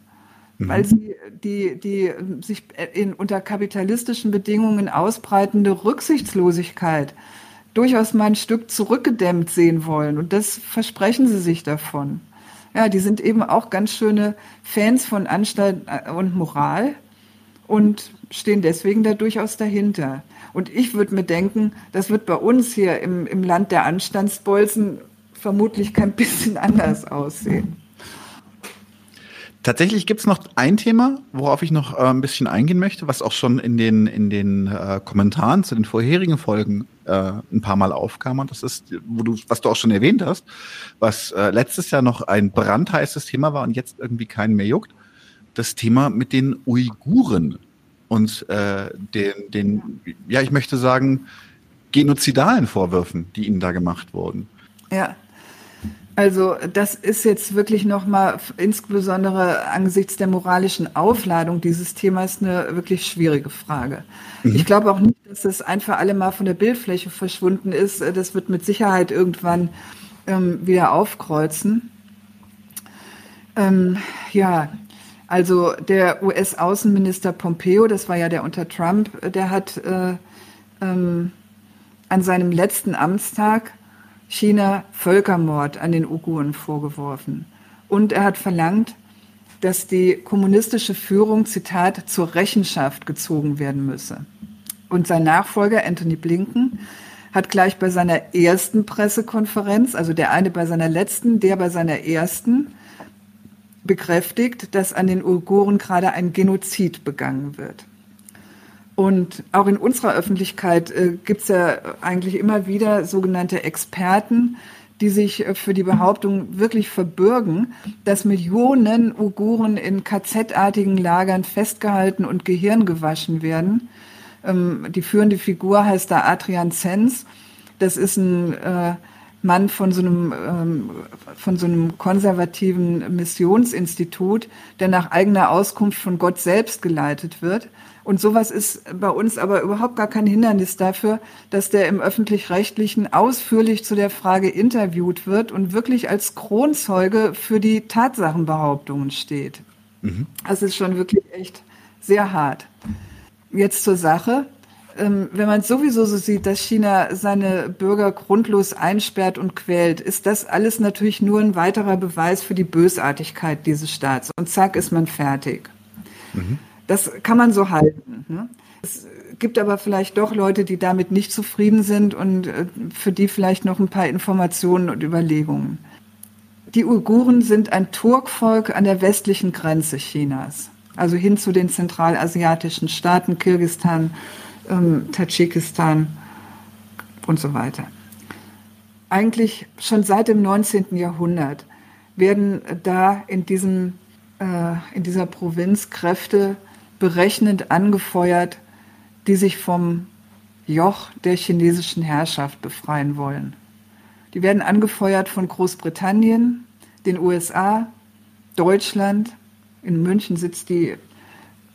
Mhm. Weil sie die, die sich in, unter kapitalistischen Bedingungen ausbreitende Rücksichtslosigkeit durchaus mal ein Stück zurückgedämmt sehen wollen. Und das versprechen sie sich davon. Ja, die sind eben auch ganz schöne Fans von Anstand äh, und Moral und stehen deswegen da durchaus dahinter. Und ich würde mir denken, das wird bei uns hier im, im Land der Anstandsbolzen vermutlich kein bisschen anders aussehen. Tatsächlich gibt es noch ein Thema, worauf ich noch äh, ein bisschen eingehen möchte, was auch schon in den, in den äh, Kommentaren zu den vorherigen Folgen äh, ein paar Mal aufkam. Und das ist, wo du, was du auch schon erwähnt hast, was äh, letztes Jahr noch ein brandheißes Thema war und jetzt irgendwie keinen mehr juckt. Das Thema mit den Uiguren und äh, den, den, ja, ich möchte sagen, genozidalen Vorwürfen, die ihnen da gemacht wurden. Ja. Also das ist jetzt wirklich nochmal insbesondere angesichts der moralischen Aufladung dieses Themas eine wirklich schwierige Frage. Mhm. Ich glaube auch nicht, dass das ein für alle Mal von der Bildfläche verschwunden ist. Das wird mit Sicherheit irgendwann ähm, wieder aufkreuzen. Ähm, ja, also der US-Außenminister Pompeo, das war ja der unter Trump, der hat äh, ähm, an seinem letzten Amtstag China Völkermord an den Uiguren vorgeworfen. Und er hat verlangt, dass die kommunistische Führung, Zitat, zur Rechenschaft gezogen werden müsse. Und sein Nachfolger Anthony Blinken hat gleich bei seiner ersten Pressekonferenz, also der eine bei seiner letzten, der bei seiner ersten, bekräftigt, dass an den Uiguren gerade ein Genozid begangen wird. Und auch in unserer Öffentlichkeit äh, gibt es ja eigentlich immer wieder sogenannte Experten, die sich äh, für die Behauptung wirklich verbürgen, dass Millionen Uiguren in KZ-artigen Lagern festgehalten und Gehirn gewaschen werden. Ähm, die führende Figur heißt da Adrian Zenz. Das ist ein äh, Mann von so einem, ähm, von so einem konservativen Missionsinstitut, der nach eigener Auskunft von Gott selbst geleitet wird. Und sowas ist bei uns aber überhaupt gar kein Hindernis dafür, dass der im öffentlich-rechtlichen ausführlich zu der Frage interviewt wird und wirklich als Kronzeuge für die Tatsachenbehauptungen steht. Mhm. Das ist schon wirklich echt sehr hart. Jetzt zur Sache. Ähm, wenn man sowieso so sieht, dass China seine Bürger grundlos einsperrt und quält, ist das alles natürlich nur ein weiterer Beweis für die Bösartigkeit dieses Staats. Und zack ist man fertig. Mhm. Das kann man so halten. Ne? Es gibt aber vielleicht doch Leute, die damit nicht zufrieden sind und äh, für die vielleicht noch ein paar Informationen und Überlegungen. Die Uiguren sind ein Turkvolk an der westlichen Grenze Chinas, also hin zu den zentralasiatischen Staaten Kirgistan, ähm, Tadschikistan und so weiter. Eigentlich schon seit dem 19. Jahrhundert werden da in, diesem, äh, in dieser Provinz Kräfte berechnend angefeuert, die sich vom Joch der chinesischen Herrschaft befreien wollen. Die werden angefeuert von Großbritannien, den USA, Deutschland. In München sitzt die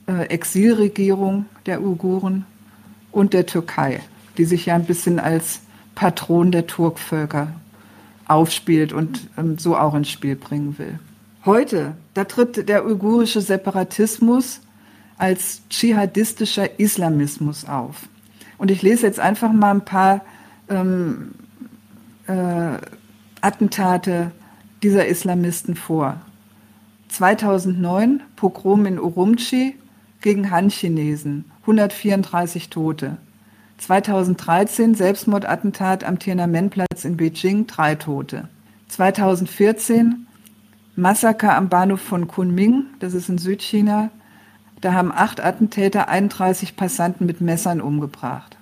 äh, Exilregierung der Uiguren und der Türkei, die sich ja ein bisschen als Patron der Turkvölker aufspielt und ähm, so auch ins Spiel bringen will. Heute, da tritt der uigurische Separatismus als dschihadistischer Islamismus auf. Und ich lese jetzt einfach mal ein paar ähm, äh, Attentate dieser Islamisten vor. 2009 Pogrom in Urumqi gegen Han-Chinesen, 134 Tote. 2013 Selbstmordattentat am Tiananmenplatz in Beijing, drei Tote. 2014 Massaker am Bahnhof von Kunming, das ist in Südchina. Da haben acht Attentäter 31 Passanten mit Messern umgebracht.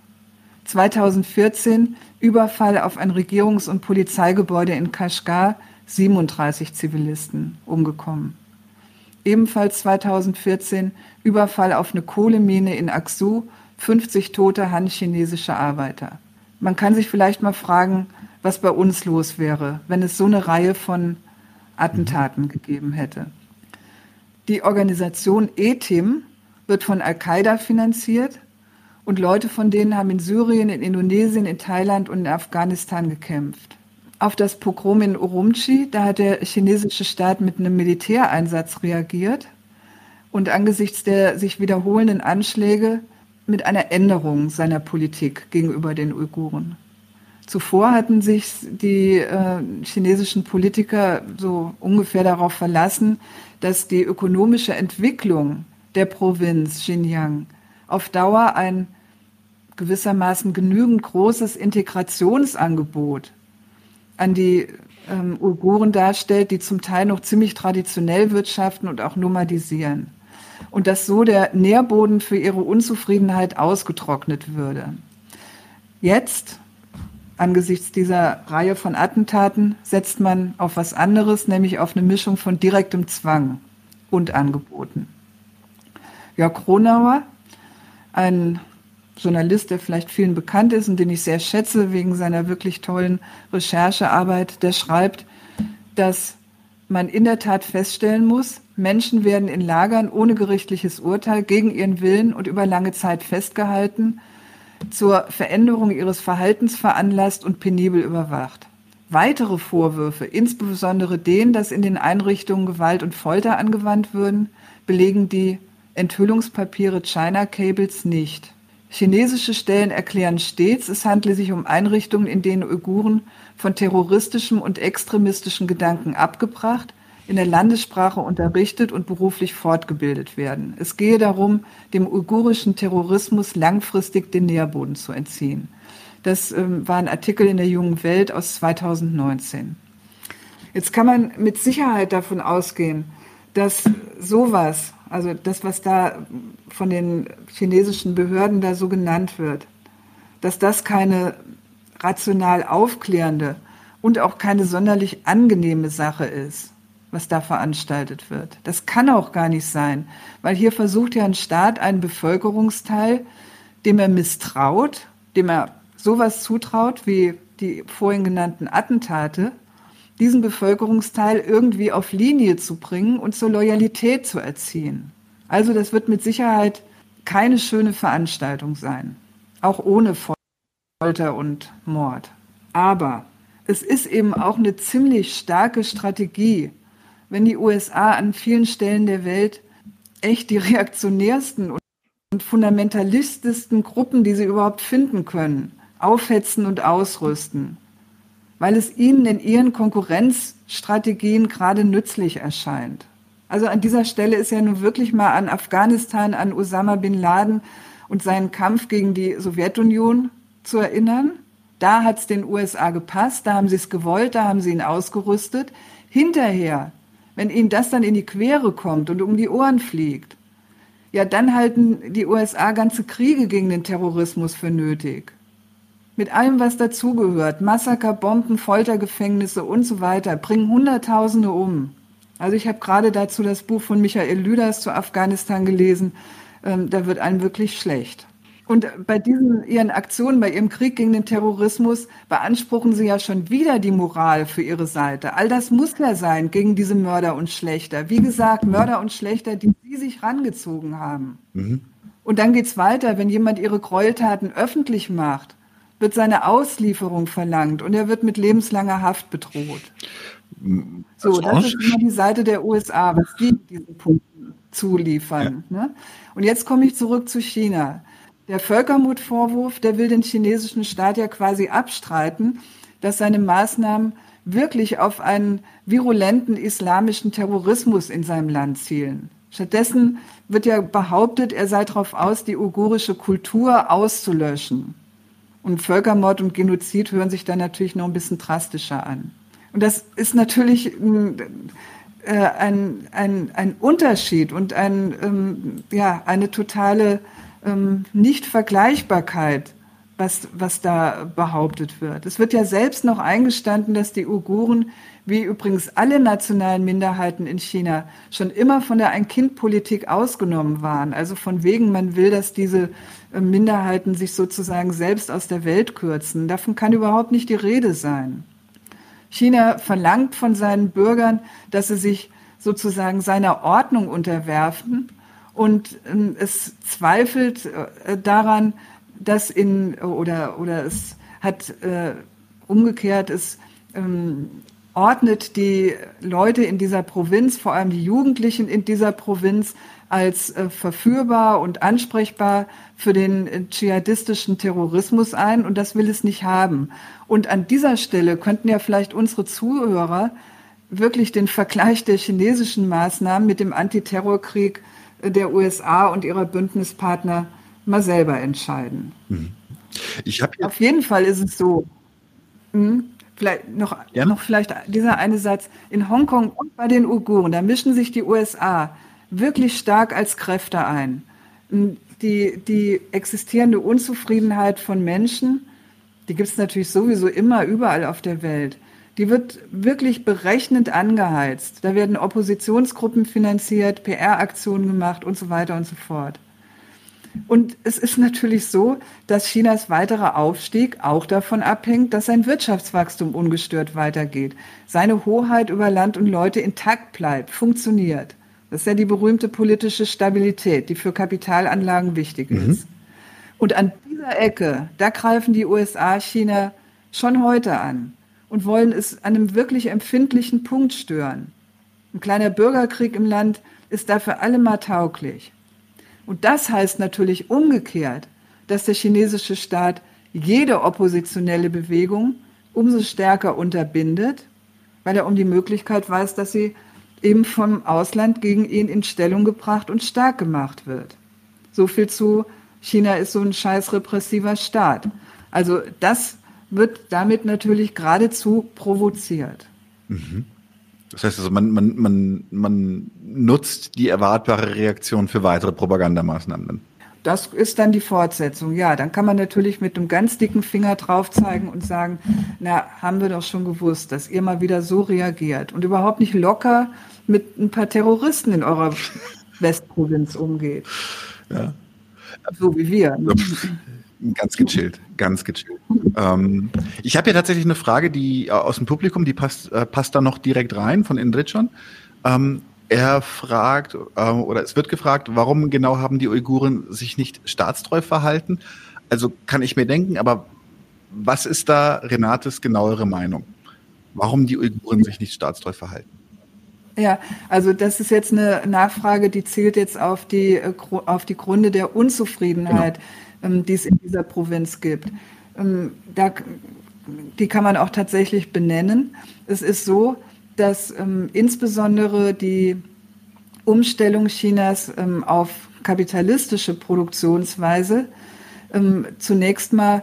2014 Überfall auf ein Regierungs- und Polizeigebäude in Kashgar, 37 Zivilisten umgekommen. Ebenfalls 2014 Überfall auf eine Kohlemine in Aksu, 50 tote han-chinesische Arbeiter. Man kann sich vielleicht mal fragen, was bei uns los wäre, wenn es so eine Reihe von Attentaten mhm. gegeben hätte. Die Organisation ETIM wird von Al-Qaida finanziert und Leute von denen haben in Syrien, in Indonesien, in Thailand und in Afghanistan gekämpft auf das Pogrom in Urumqi, da hat der chinesische Staat mit einem Militäreinsatz reagiert und angesichts der sich wiederholenden Anschläge mit einer Änderung seiner Politik gegenüber den Uiguren. Zuvor hatten sich die äh, chinesischen Politiker so ungefähr darauf verlassen, dass die ökonomische Entwicklung der Provinz Xinjiang auf Dauer ein gewissermaßen genügend großes Integrationsangebot an die ähm, Uiguren darstellt, die zum Teil noch ziemlich traditionell wirtschaften und auch nomadisieren. Und dass so der Nährboden für ihre Unzufriedenheit ausgetrocknet würde. Jetzt, angesichts dieser Reihe von Attentaten, setzt man auf was anderes, nämlich auf eine Mischung von direktem Zwang und Angeboten. Jörg Kronauer, ein Journalist, der vielleicht vielen bekannt ist und den ich sehr schätze wegen seiner wirklich tollen Recherchearbeit, der schreibt, dass man in der Tat feststellen muss, Menschen werden in Lagern ohne gerichtliches Urteil gegen ihren Willen und über lange Zeit festgehalten, zur Veränderung ihres Verhaltens veranlasst und penibel überwacht. Weitere Vorwürfe, insbesondere den, dass in den Einrichtungen Gewalt und Folter angewandt würden, belegen die Enthüllungspapiere China Cables nicht. Chinesische Stellen erklären stets, es handle sich um Einrichtungen, in denen Uiguren von terroristischem und extremistischen Gedanken abgebracht, in der Landessprache unterrichtet und beruflich fortgebildet werden. Es gehe darum, dem uigurischen Terrorismus langfristig den Nährboden zu entziehen. Das ähm, war ein Artikel in der Jungen Welt aus 2019. Jetzt kann man mit Sicherheit davon ausgehen, dass sowas also das, was da von den chinesischen Behörden da so genannt wird, dass das keine rational aufklärende und auch keine sonderlich angenehme Sache ist, was da veranstaltet wird. Das kann auch gar nicht sein, weil hier versucht ja ein Staat einen Bevölkerungsteil, dem er misstraut, dem er sowas zutraut wie die vorhin genannten Attentate, diesen Bevölkerungsteil irgendwie auf Linie zu bringen und zur Loyalität zu erziehen. Also das wird mit Sicherheit keine schöne Veranstaltung sein, auch ohne Folter und Mord. Aber es ist eben auch eine ziemlich starke Strategie, wenn die USA an vielen Stellen der Welt echt die reaktionärsten und fundamentalistischsten Gruppen, die sie überhaupt finden können, aufhetzen und ausrüsten, weil es ihnen in ihren Konkurrenzstrategien gerade nützlich erscheint. Also an dieser Stelle ist ja nun wirklich mal an Afghanistan, an Osama bin Laden und seinen Kampf gegen die Sowjetunion zu erinnern. Da hat es den USA gepasst, da haben sie es gewollt, da haben sie ihn ausgerüstet. Hinterher, wenn ihnen das dann in die Quere kommt und um die Ohren fliegt, ja, dann halten die USA ganze Kriege gegen den Terrorismus für nötig. Mit allem, was dazugehört, Massaker, Bomben, Foltergefängnisse und so weiter, bringen Hunderttausende um. Also ich habe gerade dazu das Buch von Michael Lüders zu Afghanistan gelesen. Ähm, da wird einem wirklich schlecht. Und bei diesen ihren Aktionen, bei ihrem Krieg gegen den Terrorismus beanspruchen sie ja schon wieder die Moral für ihre Seite. All das muss ja sein gegen diese Mörder und Schlechter. Wie gesagt, Mörder und Schlechter, die sie sich rangezogen haben. Mhm. Und dann geht's weiter, wenn jemand ihre Gräueltaten öffentlich macht, wird seine Auslieferung verlangt und er wird mit lebenslanger Haft bedroht. So, das ist immer die Seite der USA, was die diesen Punkten zuliefern. Ja. Ne? Und jetzt komme ich zurück zu China. Der Völkermordvorwurf, der will den chinesischen Staat ja quasi abstreiten, dass seine Maßnahmen wirklich auf einen virulenten islamischen Terrorismus in seinem Land zielen. Stattdessen wird ja behauptet, er sei darauf aus, die uigurische Kultur auszulöschen. Und Völkermord und Genozid hören sich dann natürlich noch ein bisschen drastischer an. Und das ist natürlich äh, ein, ein, ein Unterschied und ein, ähm, ja, eine totale ähm, Nicht-Vergleichbarkeit, was, was da behauptet wird. Es wird ja selbst noch eingestanden, dass die Uiguren, wie übrigens alle nationalen Minderheiten in China, schon immer von der Ein-Kind-Politik ausgenommen waren. Also von wegen, man will, dass diese äh, Minderheiten sich sozusagen selbst aus der Welt kürzen. Davon kann überhaupt nicht die Rede sein. China verlangt von seinen Bürgern, dass sie sich sozusagen seiner Ordnung unterwerfen und ähm, es zweifelt äh, daran, dass in oder oder es hat äh, umgekehrt es ähm, ordnet die Leute in dieser Provinz, vor allem die Jugendlichen in dieser Provinz, als äh, verführbar und ansprechbar für den äh, dschihadistischen Terrorismus ein und das will es nicht haben. Und an dieser Stelle könnten ja vielleicht unsere Zuhörer wirklich den Vergleich der chinesischen Maßnahmen mit dem Antiterrorkrieg der USA und ihrer Bündnispartner mal selber entscheiden. Auf jeden Fall ist es so. Hm, vielleicht noch, ja? noch vielleicht dieser eine Satz. In Hongkong und bei den Uiguren, da mischen sich die USA wirklich stark als Kräfte ein. Hm, die, die existierende Unzufriedenheit von Menschen, die gibt es natürlich sowieso immer überall auf der Welt die wird wirklich berechnend angeheizt. Da werden Oppositionsgruppen finanziert, PR-Aktionen gemacht und so weiter und so fort. Und es ist natürlich so, dass Chinas weiterer Aufstieg auch davon abhängt, dass sein Wirtschaftswachstum ungestört weitergeht, seine Hoheit über Land und Leute intakt bleibt, funktioniert. Das ist ja die berühmte politische Stabilität, die für Kapitalanlagen wichtig mhm. ist. Und an dieser Ecke, da greifen die USA China schon heute an und wollen es an einem wirklich empfindlichen Punkt stören. Ein kleiner Bürgerkrieg im Land ist dafür allemal tauglich. Und das heißt natürlich umgekehrt, dass der chinesische Staat jede oppositionelle Bewegung umso stärker unterbindet, weil er um die Möglichkeit weiß, dass sie eben vom Ausland gegen ihn in Stellung gebracht und stark gemacht wird. So viel zu, China ist so ein scheiß repressiver Staat. Also das wird damit natürlich geradezu provoziert. Mhm. Das heißt also, man, man, man, man nutzt die erwartbare Reaktion für weitere Propagandamaßnahmen. Das ist dann die Fortsetzung. Ja, dann kann man natürlich mit einem ganz dicken Finger drauf zeigen und sagen, na, haben wir doch schon gewusst, dass ihr mal wieder so reagiert und überhaupt nicht locker mit ein paar Terroristen in eurer Westprovinz umgeht. Ja. So wie wir. Ganz gechillt, ganz gechillt. Ähm, ich habe hier tatsächlich eine Frage, die äh, aus dem Publikum, die passt, äh, passt da noch direkt rein von Indrit schon. Ähm, er fragt, äh, oder es wird gefragt, warum genau haben die Uiguren sich nicht staatstreu verhalten? Also kann ich mir denken, aber was ist da Renates genauere Meinung? Warum die Uiguren sich nicht staatstreu verhalten? Ja, also das ist jetzt eine Nachfrage, die zielt jetzt auf die, äh, auf die Gründe der Unzufriedenheit. Genau die es in dieser Provinz gibt. Ähm, da, die kann man auch tatsächlich benennen. Es ist so, dass ähm, insbesondere die Umstellung Chinas ähm, auf kapitalistische Produktionsweise ähm, zunächst mal,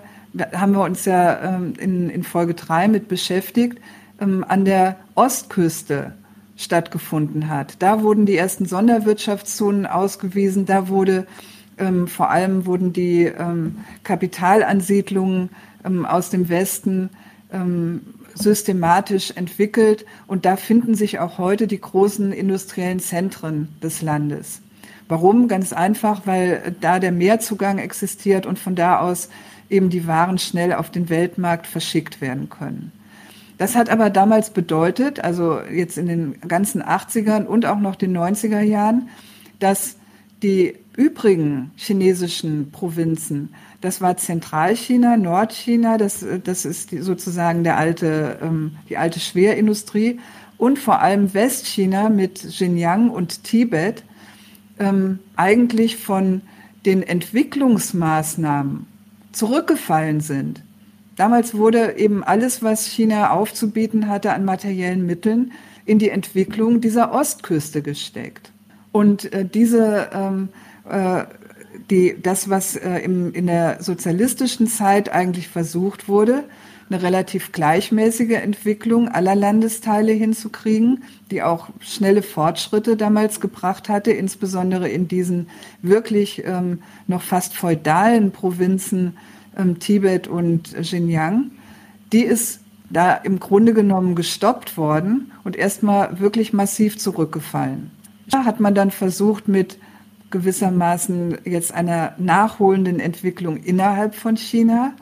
haben wir uns ja ähm, in, in, Folge 3 mit beschäftigt, an der Ostküste stattgefunden hat. Da wurden die ersten Sonderwirtschaftszonen ausgewiesen, da wurde ähm, vor allem wurden die ähm, Kapitalansiedlungen ähm, aus dem Westen ähm, systematisch entwickelt und da finden sich auch heute die großen industriellen Zentren des Landes. Warum? Ganz einfach, weil da der Meerzugang existiert und von da aus eben die Waren schnell auf den Weltmarkt verschickt werden können. Das hat aber damals bedeutet, also jetzt in den ganzen 80ern und auch noch den 90er Jahren, dass die übrigen chinesischen Provinzen, das war Zentralchina, Nordchina, das, das ist die, sozusagen der alte, ähm, die alte Schwerindustrie und vor allem Westchina mit Xinjiang und Tibet ähm, eigentlich von den Entwicklungsmaßnahmen zurückgefallen sind. Damals wurde eben alles, was China aufzubieten hatte an materiellen Mitteln, in die Entwicklung dieser Ostküste gesteckt. Und äh, diese ähm, äh, die, das, was äh, im, in der sozialistischen Zeit eigentlich versucht wurde, eine relativ gleichmäßige Entwicklung aller Landesteile hinzukriegen, die auch schnelle Fortschritte damals gebracht hatte, insbesondere in diesen wirklich ähm, noch fast feudalen Provinzen ähm, Tibet und Xinjiang. Die ist da im Grunde genommen gestoppt worden und erstmal wirklich massiv zurückgefallen. Da hat man dann versucht, mit gewissermaßen jetzt einer nachholenden Entwicklung innerhalb von China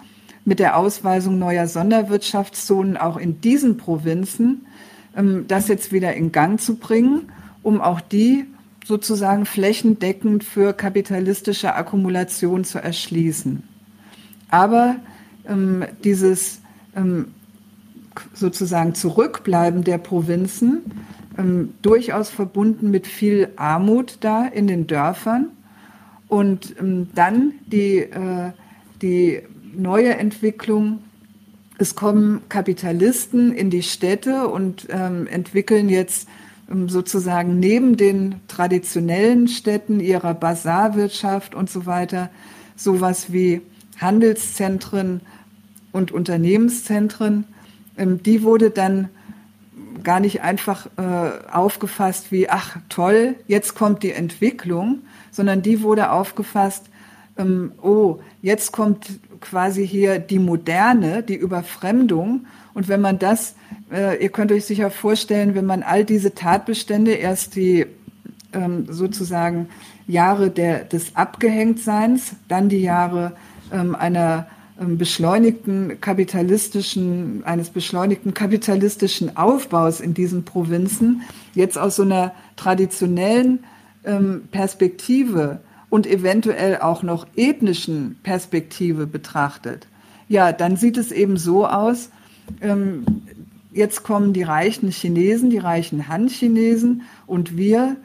mit der Ausweisung neuer Sonderwirtschaftszonen auch in diesen Provinzen, ähm, das jetzt wieder in Gang zu bringen, um auch die sozusagen flächendeckend für kapitalistische Akkumulation zu erschließen. Aber ähm, dieses ähm, sozusagen Zurückbleiben der Provinzen ähm, durchaus verbunden mit viel Armut da in den Dörfern. Und ähm, dann die, äh, die neue Entwicklung, es kommen Kapitalisten in die Städte und ähm, entwickeln jetzt ähm, sozusagen neben den traditionellen Städten ihrer Basarwirtschaft und so weiter sowas wie Handelszentren und Unternehmenszentren. Ähm, die wurde dann gar nicht einfach äh, aufgefasst wie, ach toll, jetzt kommt die Entwicklung, sondern die wurde aufgefasst, ähm, oh, jetzt kommt quasi hier die Moderne, die Überfremdung. Und wenn man das, äh, ihr könnt euch sicher vorstellen, wenn man all diese Tatbestände, erst die ähm, sozusagen Jahre der, des Abgehängtseins, dann die Jahre ähm, einer beschleunigten kapitalistischen, eines beschleunigten kapitalistischen Aufbaus in diesen Provinzen jetzt aus so einer traditionellen ähm, Perspektive und eventuell auch noch ethnischen Perspektive betrachtet, ja, dann sieht es eben so aus, ähm, jetzt kommen die reichen Chinesen, die reichen Han-Chinesen und wir,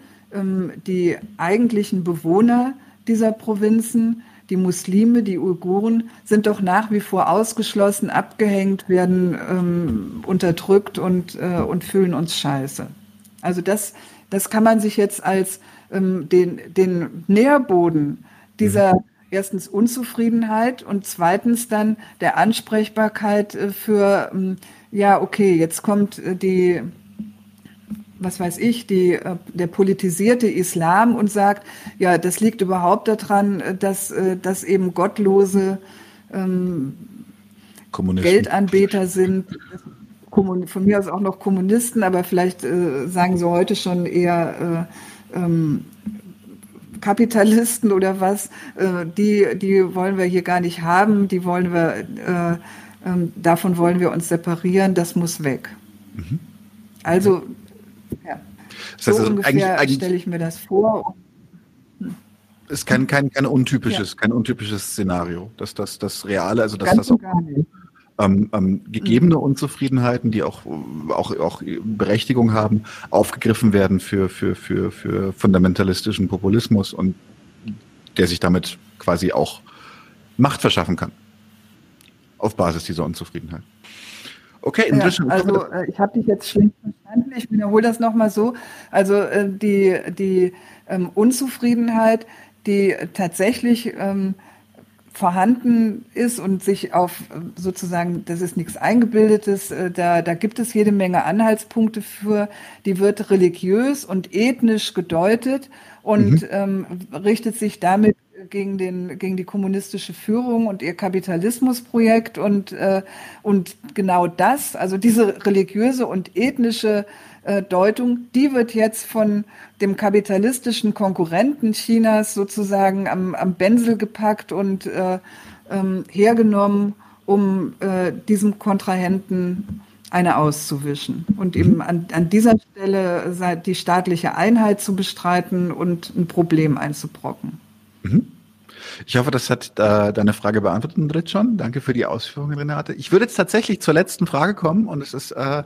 die eigentlichen Bewohner dieser Provinzen, die Muslime, die Uiguren sind doch nach wie vor ausgeschlossen, abgehängt, werden ähm, unterdrückt und, äh, und fühlen uns scheiße. Also das, das kann man sich jetzt als ähm, den, den Nährboden dieser mhm. erstens Unzufriedenheit und zweitens dann der Ansprechbarkeit äh, für, ähm, ja, okay, jetzt kommt äh, die was weiß ich, die, äh, der politisierte Islam und sagt, ja, das liegt überhaupt daran, dass, äh, dass eben Gottlose ähm, Geldanbeter sind, von mir aus auch noch Kommunisten, aber vielleicht äh, sagen sie heute schon eher äh, ähm, Kapitalisten oder was, äh, die, die wollen wir hier gar nicht haben, die wollen wir, äh, ähm, davon wollen wir uns separieren, das muss weg. Mhm. Also, ja. Das heißt, so also ungefähr stelle ich mir das vor. Ist kein, kein, kein untypisches, ja. kein untypisches Szenario, dass das, das Reale, also dass Ganz das auch ähm, ähm, gegebene mhm. Unzufriedenheiten, die auch, auch, auch Berechtigung haben, aufgegriffen werden für, für, für, für fundamentalistischen Populismus und der sich damit quasi auch Macht verschaffen kann. Auf Basis dieser Unzufriedenheit. Okay, inzwischen. Ja, also äh, ich habe dich jetzt schlecht verstanden. Ich wiederhole das nochmal so. Also äh, die, die ähm, Unzufriedenheit, die tatsächlich ähm, vorhanden ist und sich auf sozusagen, das ist nichts Eingebildetes, äh, da, da gibt es jede Menge Anhaltspunkte für, die wird religiös und ethnisch gedeutet und mhm. ähm, richtet sich damit gegen, den, gegen die kommunistische Führung und ihr Kapitalismusprojekt und, äh, und genau das, also diese religiöse und ethnische äh, Deutung, die wird jetzt von dem kapitalistischen Konkurrenten Chinas sozusagen am, am Bänsel gepackt und äh, ähm, hergenommen, um äh, diesem Kontrahenten eine auszuwischen und eben an, an dieser Stelle die staatliche Einheit zu bestreiten und ein Problem einzubrocken. Mhm. Ich hoffe, das hat äh, deine Frage beantwortet, schon. Danke für die Ausführungen, Renate. Ich würde jetzt tatsächlich zur letzten Frage kommen und es ist, äh,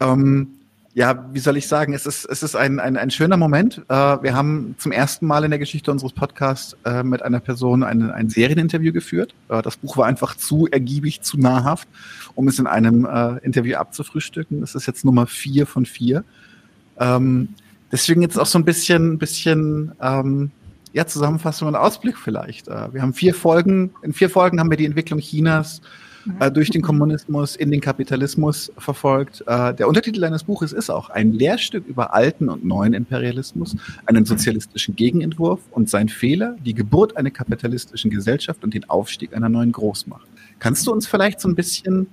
ähm, ja, wie soll ich sagen, es ist, es ist ein, ein, ein schöner Moment. Äh, wir haben zum ersten Mal in der Geschichte unseres Podcasts äh, mit einer Person ein, ein Serieninterview geführt. Äh, das Buch war einfach zu ergiebig, zu nahrhaft, um es in einem äh, Interview abzufrühstücken. Das ist jetzt Nummer vier von vier. Ähm, deswegen jetzt auch so ein bisschen, bisschen ähm, ja, Zusammenfassung und Ausblick vielleicht. Äh, wir haben vier Folgen, in vier Folgen haben wir die Entwicklung Chinas äh, durch den Kommunismus in den Kapitalismus verfolgt. Äh, der Untertitel eines Buches ist auch ein Lehrstück über alten und neuen Imperialismus, einen sozialistischen Gegenentwurf und sein Fehler, die Geburt einer kapitalistischen Gesellschaft und den Aufstieg einer neuen Großmacht. Kannst du uns vielleicht so ein bisschen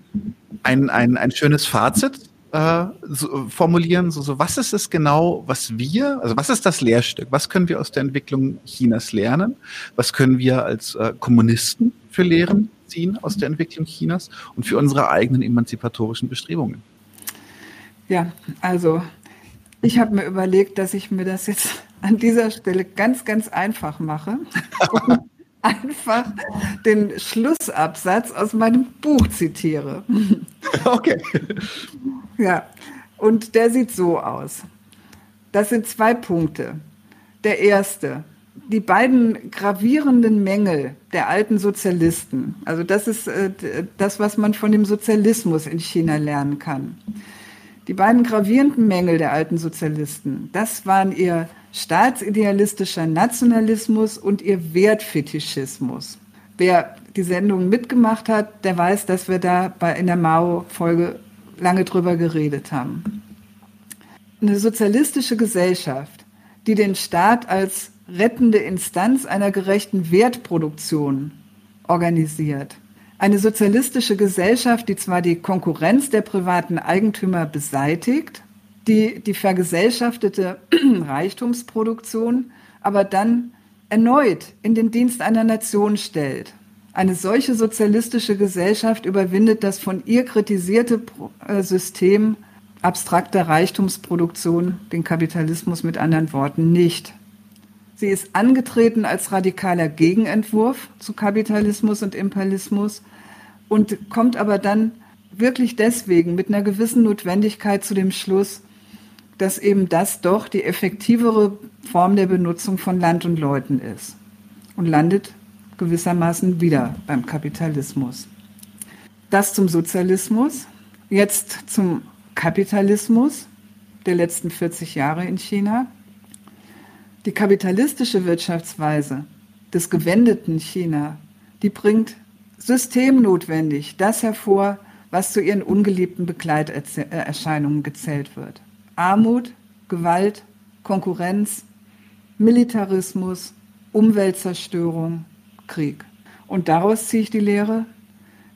ein, ein, ein schönes Fazit äh, so, formulieren? So, so, was ist es genau, was wir, also was ist das Lehrstück? Was können wir aus der Entwicklung Chinas lernen? Was können wir als äh, Kommunisten für Lehren ziehen aus der Entwicklung Chinas und für unsere eigenen emanzipatorischen Bestrebungen? Ja, also ich habe mir überlegt, dass ich mir das jetzt an dieser Stelle ganz, ganz einfach mache. einfach den Schlussabsatz aus meinem Buch zitiere. Okay. Ja, und der sieht so aus. Das sind zwei Punkte. Der erste, die beiden gravierenden Mängel der alten Sozialisten, also das ist äh, das, was man von dem Sozialismus in China lernen kann. Die beiden gravierenden Mängel der alten Sozialisten, das waren ihr staatsidealistischer Nationalismus und ihr Wertfetischismus. Wer die Sendung mitgemacht hat, der weiß, dass wir da bei, in der Mao-Folge lange drüber geredet haben. Eine sozialistische Gesellschaft, die den Staat als rettende Instanz einer gerechten Wertproduktion organisiert. Eine sozialistische Gesellschaft, die zwar die Konkurrenz der privaten Eigentümer beseitigt, die die vergesellschaftete Reichtumsproduktion aber dann erneut in den Dienst einer Nation stellt. Eine solche sozialistische Gesellschaft überwindet das von ihr kritisierte äh, System abstrakter Reichtumsproduktion, den Kapitalismus mit anderen Worten, nicht. Sie ist angetreten als radikaler Gegenentwurf zu Kapitalismus und Imperialismus und kommt aber dann wirklich deswegen mit einer gewissen Notwendigkeit zu dem Schluss, dass eben das doch die effektivere Form der Benutzung von Land und Leuten ist und landet gewissermaßen wieder beim Kapitalismus. Das zum Sozialismus, jetzt zum Kapitalismus der letzten 40 Jahre in China. Die kapitalistische Wirtschaftsweise des gewendeten China, die bringt systemnotwendig das hervor, was zu ihren ungeliebten Begleiterscheinungen gezählt wird. Armut, Gewalt, Konkurrenz, Militarismus, Umweltzerstörung, Krieg. Und daraus ziehe ich die Lehre,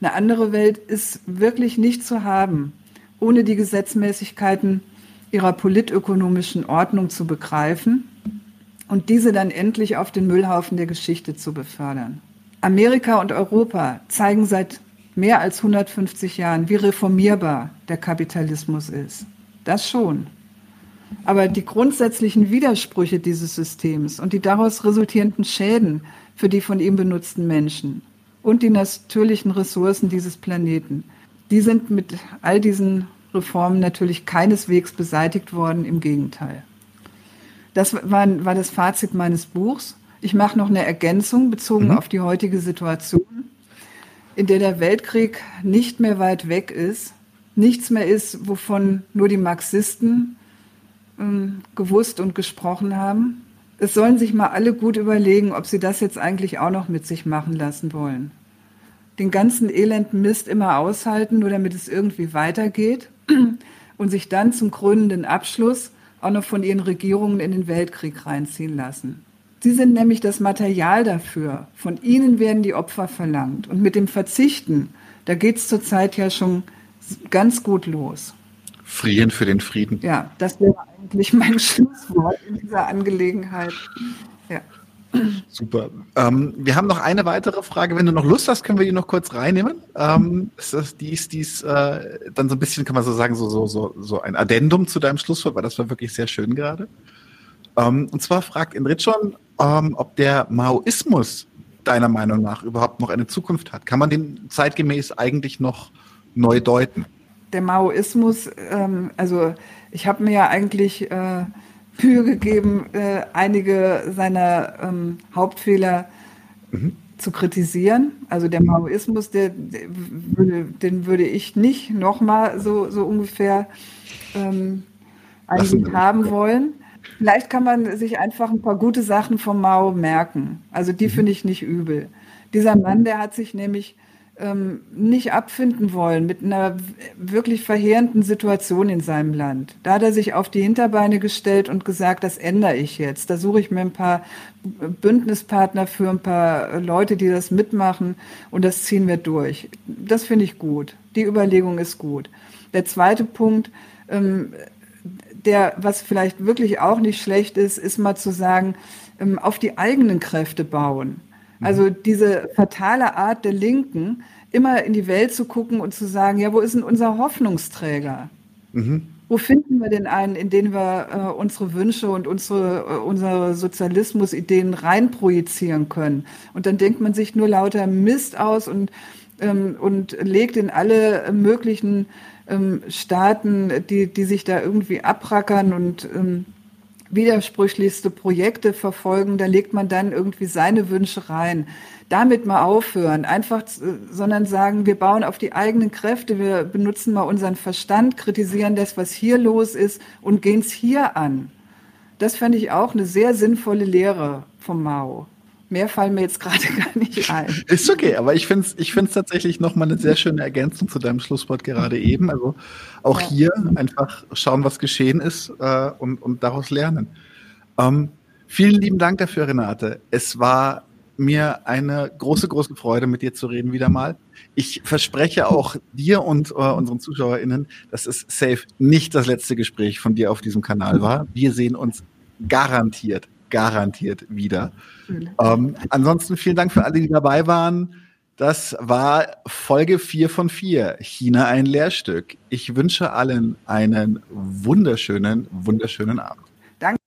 eine andere Welt ist wirklich nicht zu haben, ohne die Gesetzmäßigkeiten ihrer politökonomischen Ordnung zu begreifen und diese dann endlich auf den Müllhaufen der Geschichte zu befördern. Amerika und Europa zeigen seit mehr als 150 Jahren, wie reformierbar der Kapitalismus ist. Das schon. Aber die grundsätzlichen Widersprüche dieses Systems und die daraus resultierenden Schäden für die von ihm benutzten Menschen und die natürlichen Ressourcen dieses Planeten, die sind mit all diesen Reformen natürlich keineswegs beseitigt worden, im Gegenteil. Das war, war das Fazit meines Buchs. Ich mache noch eine Ergänzung bezogen mhm. auf die heutige Situation, in der der Weltkrieg nicht mehr weit weg ist, nichts mehr ist, wovon nur die Marxisten ähm, gewusst und gesprochen haben. Es sollen sich mal alle gut überlegen, ob sie das jetzt eigentlich auch noch mit sich machen lassen wollen. Den ganzen elenden Mist immer aushalten, nur damit es irgendwie weitergeht und sich dann zum krönenden Abschluss auch noch von ihren Regierungen in den Weltkrieg reinziehen lassen. Sie sind nämlich das Material dafür. Von ihnen werden die Opfer verlangt. Und mit dem Verzichten, da geht es zurzeit ja schon ganz gut los. Frieren für den Frieden. Ja, das wäre eigentlich mein Schlusswort in dieser Angelegenheit. Ja. Super. Ähm, wir haben noch eine weitere Frage. Wenn du noch Lust hast, können wir die noch kurz reinnehmen. Ähm, ist das, die ist, die ist äh, dann so ein bisschen, kann man so sagen, so, so, so, so ein Addendum zu deinem Schlusswort, weil das war wirklich sehr schön gerade. Ähm, und zwar fragt Inrit schon, ähm, ob der Maoismus deiner Meinung nach überhaupt noch eine Zukunft hat. Kann man den zeitgemäß eigentlich noch neu deuten? Der Maoismus, ähm, also ich habe mir ja eigentlich äh, Mühe gegeben, äh, einige seiner ähm, Hauptfehler mhm. zu kritisieren. Also der Maoismus, der, der würde, den würde ich nicht nochmal so, so ungefähr ähm, eigentlich haben wollen. Vielleicht kann man sich einfach ein paar gute Sachen vom Mao merken. Also die mhm. finde ich nicht übel. Dieser Mann, der hat sich nämlich ähm, nicht abfinden wollen mit einer wirklich verheerenden Situation in seinem Land. Da hat er sich auf die Hinterbeine gestellt und gesagt, das ändere ich jetzt. Da suche ich mir ein paar Bündnispartner für ein paar Leute, die das mitmachen und das ziehen wir durch. Das finde ich gut. Die Überlegung ist gut. Der zweite Punkt, ähm, der, was vielleicht wirklich auch nicht schlecht ist, ist mal zu sagen, ähm, auf die eigenen Kräfte bauen. Mhm. Also diese fatale Art der Linken, immer in die Welt zu gucken und zu sagen, ja, wo ist denn unser Hoffnungsträger? Mhm. Wo finden wir denn einen, in den wir äh, unsere Wünsche und unsere, äh, unsere Sozialismus-Ideen reinprojizieren können? Und dann denkt man sich nur lauter Mist aus und, ähm, und legt in alle möglichen ähm, Staaten, die, die sich da irgendwie abrackern und ähm, widersprüchlichste Projekte verfolgen, da legt man dann irgendwie seine Wünsche rein. Damit mal aufhören, einfach, sondern sagen, wir bauen auf die eigenen Kräfte, wir benutzen mal unseren Verstand, kritisieren das, was hier los ist und gehen es hier an. Das fände ich auch eine sehr sinnvolle Lehre vom Mao. Mehr fallen mir jetzt gerade gar nicht ein. Ist okay, aber ich finde es ich find's tatsächlich nochmal eine sehr schöne Ergänzung zu deinem Schlusswort gerade eben. Also auch ja. hier einfach schauen, was geschehen ist äh, und, und daraus lernen. Ähm, vielen lieben Dank dafür, Renate. Es war mir eine große, große Freude, mit dir zu reden wieder mal. Ich verspreche auch dir und äh, unseren ZuschauerInnen, dass es safe nicht das letzte Gespräch von dir auf diesem Kanal war. Wir sehen uns garantiert garantiert wieder. Ähm, ansonsten vielen Dank für alle, die dabei waren. Das war Folge 4 von 4, China ein Lehrstück. Ich wünsche allen einen wunderschönen, wunderschönen Abend. Danke.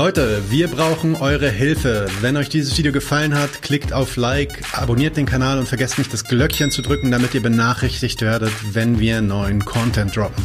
Leute, wir brauchen eure Hilfe. Wenn euch dieses Video gefallen hat, klickt auf Like, abonniert den Kanal und vergesst nicht das Glöckchen zu drücken, damit ihr benachrichtigt werdet, wenn wir neuen Content droppen.